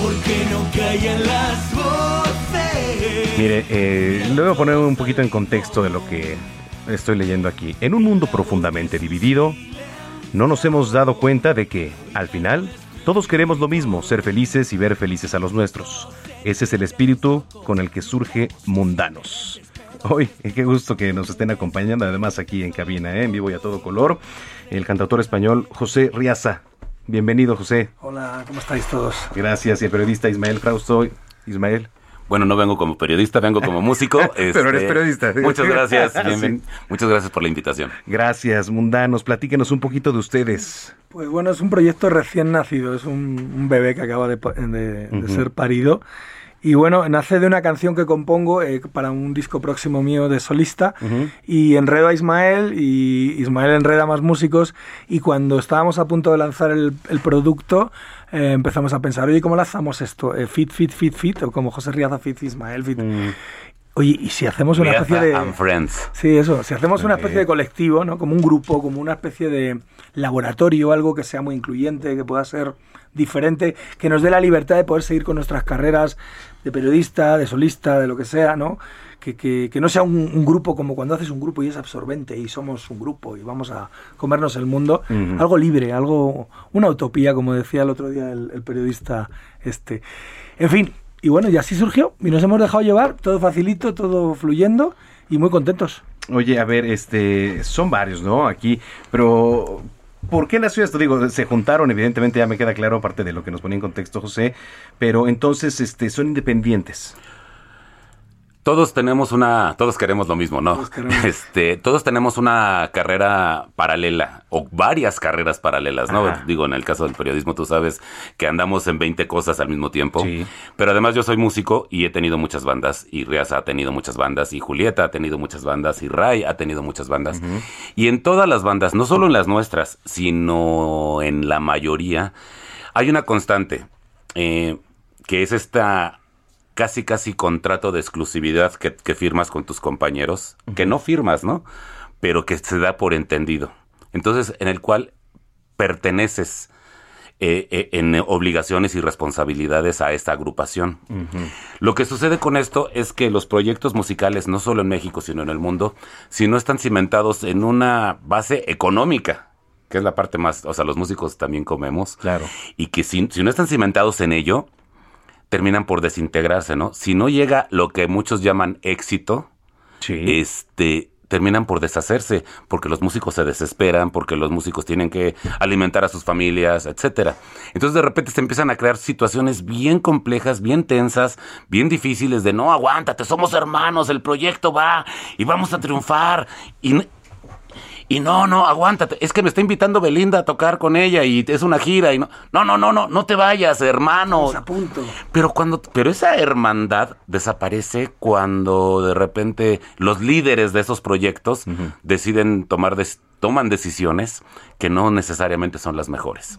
Porque no callan las voces. Mire, eh, le voy a poner un poquito en contexto de lo que estoy leyendo aquí. En un mundo profundamente dividido, no nos hemos dado cuenta de que, al final, todos queremos lo mismo, ser felices y ver felices a los nuestros. Ese es el espíritu con el que surge Mundanos. Hoy, qué gusto que nos estén acompañando, además aquí en cabina, ¿eh? en vivo y a todo color, el cantautor español José Riaza. Bienvenido, José. Hola, ¿cómo estáis todos? Gracias, y el periodista Ismael Frausto. Ismael. Bueno, no vengo como periodista, vengo como músico. Pero eres Este, periodista. Muchas gracias. Sí. Muchas gracias por la invitación. Gracias, mundanos. Platíquenos un poquito de ustedes. Pues bueno, es un proyecto recién nacido, es un, un bebé que acaba de, ser parido. Y bueno, nace de una canción que compongo eh, para un disco próximo mío de solista. Y enredo a Ismael y Ismael enreda a más músicos. Y cuando estábamos a punto de lanzar el, el producto, eh, empezamos a pensar, oye, ¿cómo lanzamos esto? Eh, fit, fit, fit, fit, o como José Riaza, fit, Ismael, fit. Oye, ¿y si hacemos una Riaza especie de... and Friends. Sí, eso. Si hacemos una especie de colectivo, ¿no? Como un grupo, como una especie de laboratorio, algo que sea muy incluyente, que pueda ser diferente, que nos dé la libertad de poder seguir con nuestras carreras de periodista, de solista, de lo que sea, ¿no? Que, que- que no sea un, un grupo como cuando haces un grupo y es absorbente y somos un grupo y vamos a comernos el mundo. Algo libre, algo, una utopía, como decía el otro día el, el periodista este. En fin, y bueno, y así surgió y nos hemos dejado llevar, todo facilito, todo fluyendo y muy contentos. Oye, a ver, este, son varios, ¿no? Aquí, pero ¿por qué nació esto? Digo, se juntaron, evidentemente ya me queda claro, aparte de lo que nos ponía en contexto José, pero entonces, este, son independientes. Todos tenemos una, todos queremos lo mismo, ¿no? queremos. Este, todos tenemos una carrera paralela o varias carreras paralelas, ¿no? Ajá. Digo, en el caso del periodismo, tú sabes que andamos en 20 cosas al mismo tiempo. Pero además yo soy músico y he tenido muchas bandas y Riaza ha tenido muchas bandas y Julieta ha tenido muchas bandas y Ray ha tenido muchas bandas. Y en todas las bandas, no solo en las nuestras, sino en la mayoría, hay una constante, eh, que es esta casi casi contrato de exclusividad que, que firmas con tus compañeros, que no firmas, ¿no? Pero que se da por entendido. Entonces, en el cual perteneces eh, eh, en obligaciones y responsabilidades a esta agrupación. Lo que sucede con esto es que los proyectos musicales, no solo en México, sino en el mundo, si no están cimentados en una base económica, que es la parte más, o sea, los músicos también comemos, claro. y que si, si no están cimentados en ello, terminan por desintegrarse, ¿no? Si no llega lo que muchos llaman éxito, este terminan por deshacerse, porque los músicos se desesperan, porque los músicos tienen que alimentar a sus familias, etcétera. Entonces de repente se empiezan a crear situaciones bien complejas, bien tensas, bien difíciles de no aguántate, somos hermanos, el proyecto va y vamos a triunfar y y no, no, aguántate. Es que me está invitando Belinda a tocar con ella y es una gira y no. No, no, no, no, no te vayas, hermano. punto. Pero cuando, pero esa hermandad desaparece cuando de repente los líderes de esos proyectos deciden tomar, des- toman decisiones que no necesariamente son las mejores.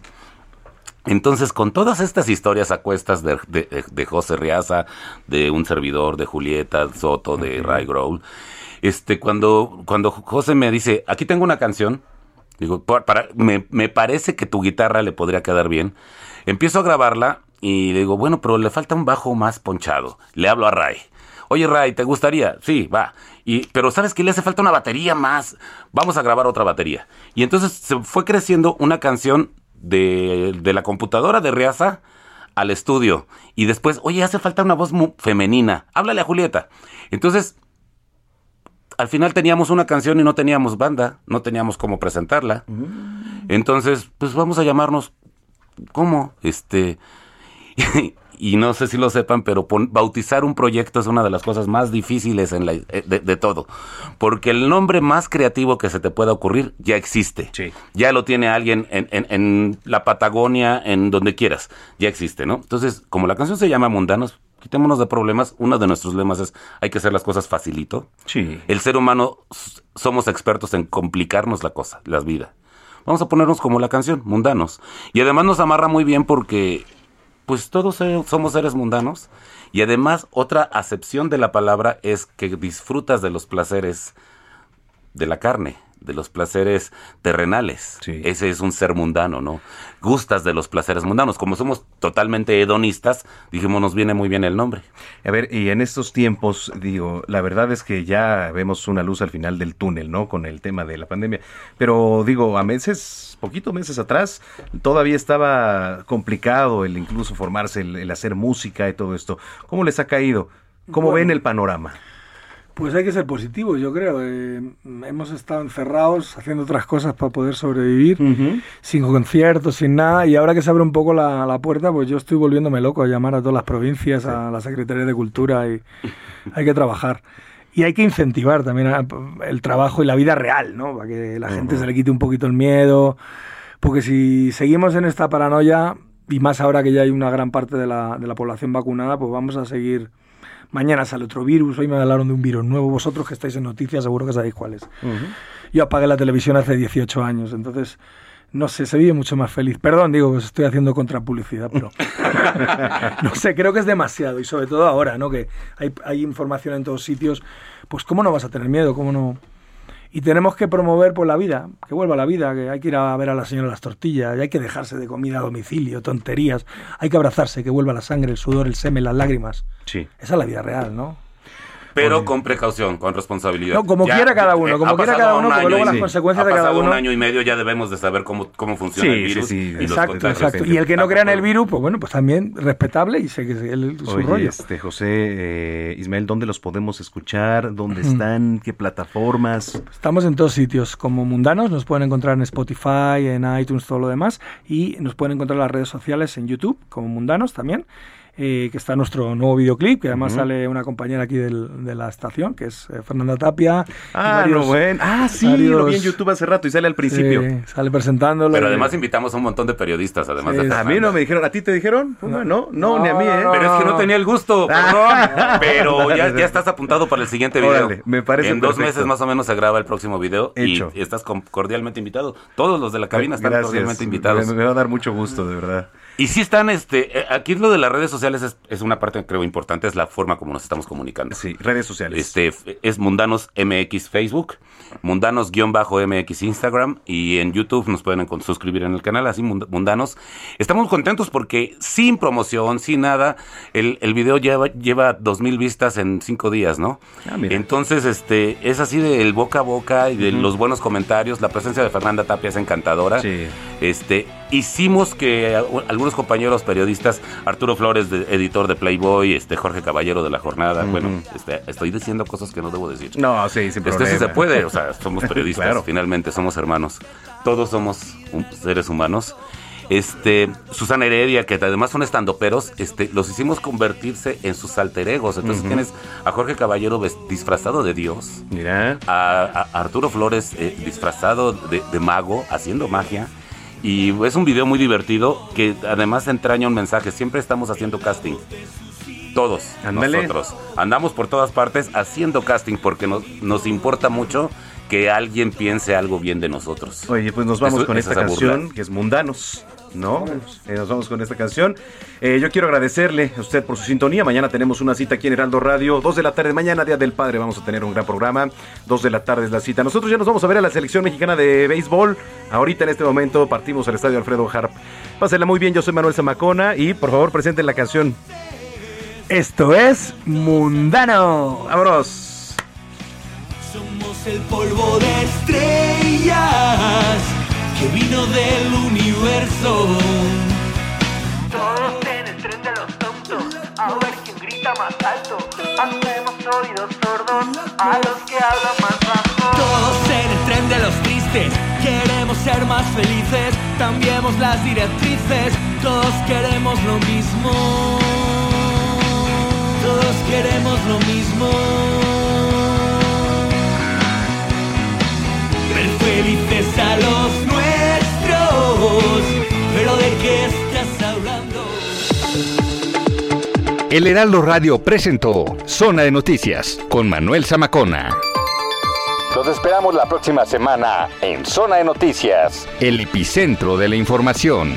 Entonces, con todas estas historias a cuestas de, de, de José Riaza, de un servidor, de Julieta Soto, de Ray Growl, este, cuando, cuando José me dice, aquí tengo una canción, digo, "Por- para, me, me parece que tu guitarra le podría quedar bien. Empiezo a grabarla y le digo, bueno, pero le falta un bajo más ponchado. Le hablo a Ray. Oye, Ray, ¿te gustaría? Sí, va. Y, pero ¿sabes que Le hace falta una batería más. Vamos a grabar otra batería. Y entonces se fue creciendo una canción de, de la computadora de Riaza al estudio. Y después, oye, hace falta una voz femenina. Háblale a Julieta. Entonces, al final teníamos una canción y no teníamos banda, no teníamos cómo presentarla. Entonces, pues vamos a llamarnos, ¿cómo? Este, y no sé si lo sepan, pero bautizar un proyecto es una de las cosas más difíciles en la, eh, de, de todo. Porque el nombre más creativo que se te pueda ocurrir ya existe. Ya lo tiene alguien en, en- en la Patagonia, en donde quieras. Ya existe, ¿no? Entonces, como la canción se llama Mundanos, quitémonos de problemas. Uno de nuestros lemas es hay que hacer las cosas facilito. Sí. El ser humano somos expertos en complicarnos la cosa, la vida. Vamos a ponernos como la canción, mundanos. Y además nos amarra muy bien porque pues todos somos seres mundanos y además otra acepción de la palabra es que disfrutas de los placeres de la carne, de los placeres terrenales. Ese es un ser mundano, ¿no? Gustas de los placeres mundanos. Como somos totalmente hedonistas, dijimos nos viene muy bien el nombre. A ver, y en estos tiempos, digo, la verdad es que ya vemos una luz al final del túnel, ¿no? Con el tema de la pandemia. Pero digo, a meses, poquito meses atrás, todavía estaba complicado el incluso formarse, el, el hacer música y todo esto. ¿Cómo les ha caído? ¿Cómo Bueno. ven el panorama? Pues hay que ser positivos, yo creo. Eh, hemos estado encerrados haciendo otras cosas para poder sobrevivir, sin conciertos, sin nada. Y ahora que se abre un poco la, la puerta, pues yo estoy volviéndome loco a llamar a todas las provincias, a la Secretaría de Cultura y hay que trabajar. Y hay que incentivar también a- el trabajo y la vida real, ¿no? Para que la gente se le quite un poquito el miedo. Porque si seguimos en esta paranoia, y más ahora que ya hay una gran parte de la, de la población vacunada, pues vamos a seguir. Mañana sale otro virus, hoy me hablaron de un virus nuevo. Vosotros que estáis en noticias seguro que sabéis cuál es. Yo apagué la televisión hace 18 años, entonces no sé, se vive mucho más feliz. Perdón, digo, pues estoy haciendo contrapublicidad, pero no sé, creo que es demasiado y sobre todo ahora, ¿no? Que hay, hay información en todos sitios, pues cómo no vas a tener miedo, cómo no. Y tenemos que promover pues la vida, que vuelva la vida, que hay que ir a ver a la señora las tortillas, y hay que dejarse de comida a domicilio, tonterías, hay que abrazarse, que vuelva la sangre, el sudor, el semen, las lágrimas. Sí. Esa es la vida real, ¿no? Pero con precaución, con responsabilidad. No, como quiera cada uno, como ha quiera cada uno, un porque luego y- las consecuencias ha de cada pasado uno- un año y medio ya debemos de saber cómo, cómo funciona Sí, el sí, virus. sí, y los Exacto, contagios. exacto. Y el que no crea en el virus, pues bueno, pues también respetable y sé que es el, su Oye, rollo. este José eh, Ismael, ¿dónde los podemos escuchar? ¿Dónde están? ¿Qué plataformas? Estamos en todos sitios como mundanos, nos pueden encontrar en Spotify, en iTunes, todo lo demás, y nos pueden encontrar en las redes sociales en YouTube como mundanos también, eh, que está nuestro nuevo videoclip, que además sale una compañera aquí del- de la estación, que es eh, Fernanda Tapia. Ah, varios- no, bueno. Ah, sí, lo vi en YouTube hace rato y sale al principio. Sí, sale presentándolo. Pero y- además invitamos a un montón de periodistas, además de a mí no me dijeron, ¿a ti te dijeron? No, no, no, ni a mí, ¿eh? Pero es que no tenía el gusto, perdón. Pero ya, ya estás apuntado para el siguiente video. Órale, me parece En dos perfecto. meses más o menos se graba el próximo video Hecho. y estás cordialmente invitado. Todos los de la cabina están Gracias. cordialmente invitados. Me, me va a dar mucho gusto, de verdad. Y sí están, este, eh, aquí lo de las redes sociales es, es una parte creo importante, es la forma como nos estamos comunicando. Sí, redes sociales. Este, es Mundanos MX Facebook, Mundanos-MX Instagram y en YouTube nos pueden suscribir en el canal, así Mund- Mundanos. Estamos contentos porque sin promoción, sin nada, el, el video lleva, lleva dos mil vistas en cinco días, ¿no? Ah. Entonces, este, es así del boca a boca y de los buenos comentarios. La presencia de Fernanda Tapia es encantadora. Sí. Este, hicimos que algunos compañeros periodistas, Arturo Flores, de- editor de Playboy, este, Jorge Caballero de La Jornada, bueno, este, estoy diciendo cosas que no debo decir. No, sí, sin Este, problema. sí se puede, o sea, somos periodistas, Claro. finalmente somos hermanos. Todos somos seres humanos. Este, Susana Heredia, que además son estandoperos, este, los hicimos convertirse en sus alter egos. Entonces tienes a Jorge Caballero disfrazado de Dios, Mira. a, a Arturo Flores eh, disfrazado de, de mago, haciendo magia. Y es un video muy divertido que además entraña un mensaje. Siempre estamos haciendo casting. Todos nosotros. Andamos por todas partes haciendo casting porque nos, nos importa mucho que alguien piense algo bien de nosotros. Oye, pues nos vamos Eso- con esta burla. canción, que es Mundanos, ¿no? Eh, nos vamos con esta canción. Eh, yo quiero agradecerle a usted por su sintonía. Mañana tenemos una cita aquí en Heraldo Radio. Dos de la tarde, mañana, Día del Padre, vamos a tener un gran programa. Dos de la tarde es la cita. Nosotros ya nos vamos a ver a la selección mexicana de béisbol. Ahorita en este momento partimos al estadio Alfredo Harp. Pásenla muy bien, yo soy Manuel Zamacona y por favor presenten la canción. Esto es Mundano. Vámonos. El polvo de estrellas que vino del universo. Todos en el tren de los tontos, a ver quién grita más alto. Hacemos oídos sordos a los que hablan más bajo. Todos en el tren de los tristes, Queremos ser más felices, cambiemos las directrices, todos queremos lo mismo. Todos queremos lo mismo. Felices a los nuestros, pero ¿de qué estás hablando? El Heraldo Radio presentó Zona de Noticias con Manuel Zamacona. Los esperamos la próxima semana en Zona de Noticias, el epicentro de la información.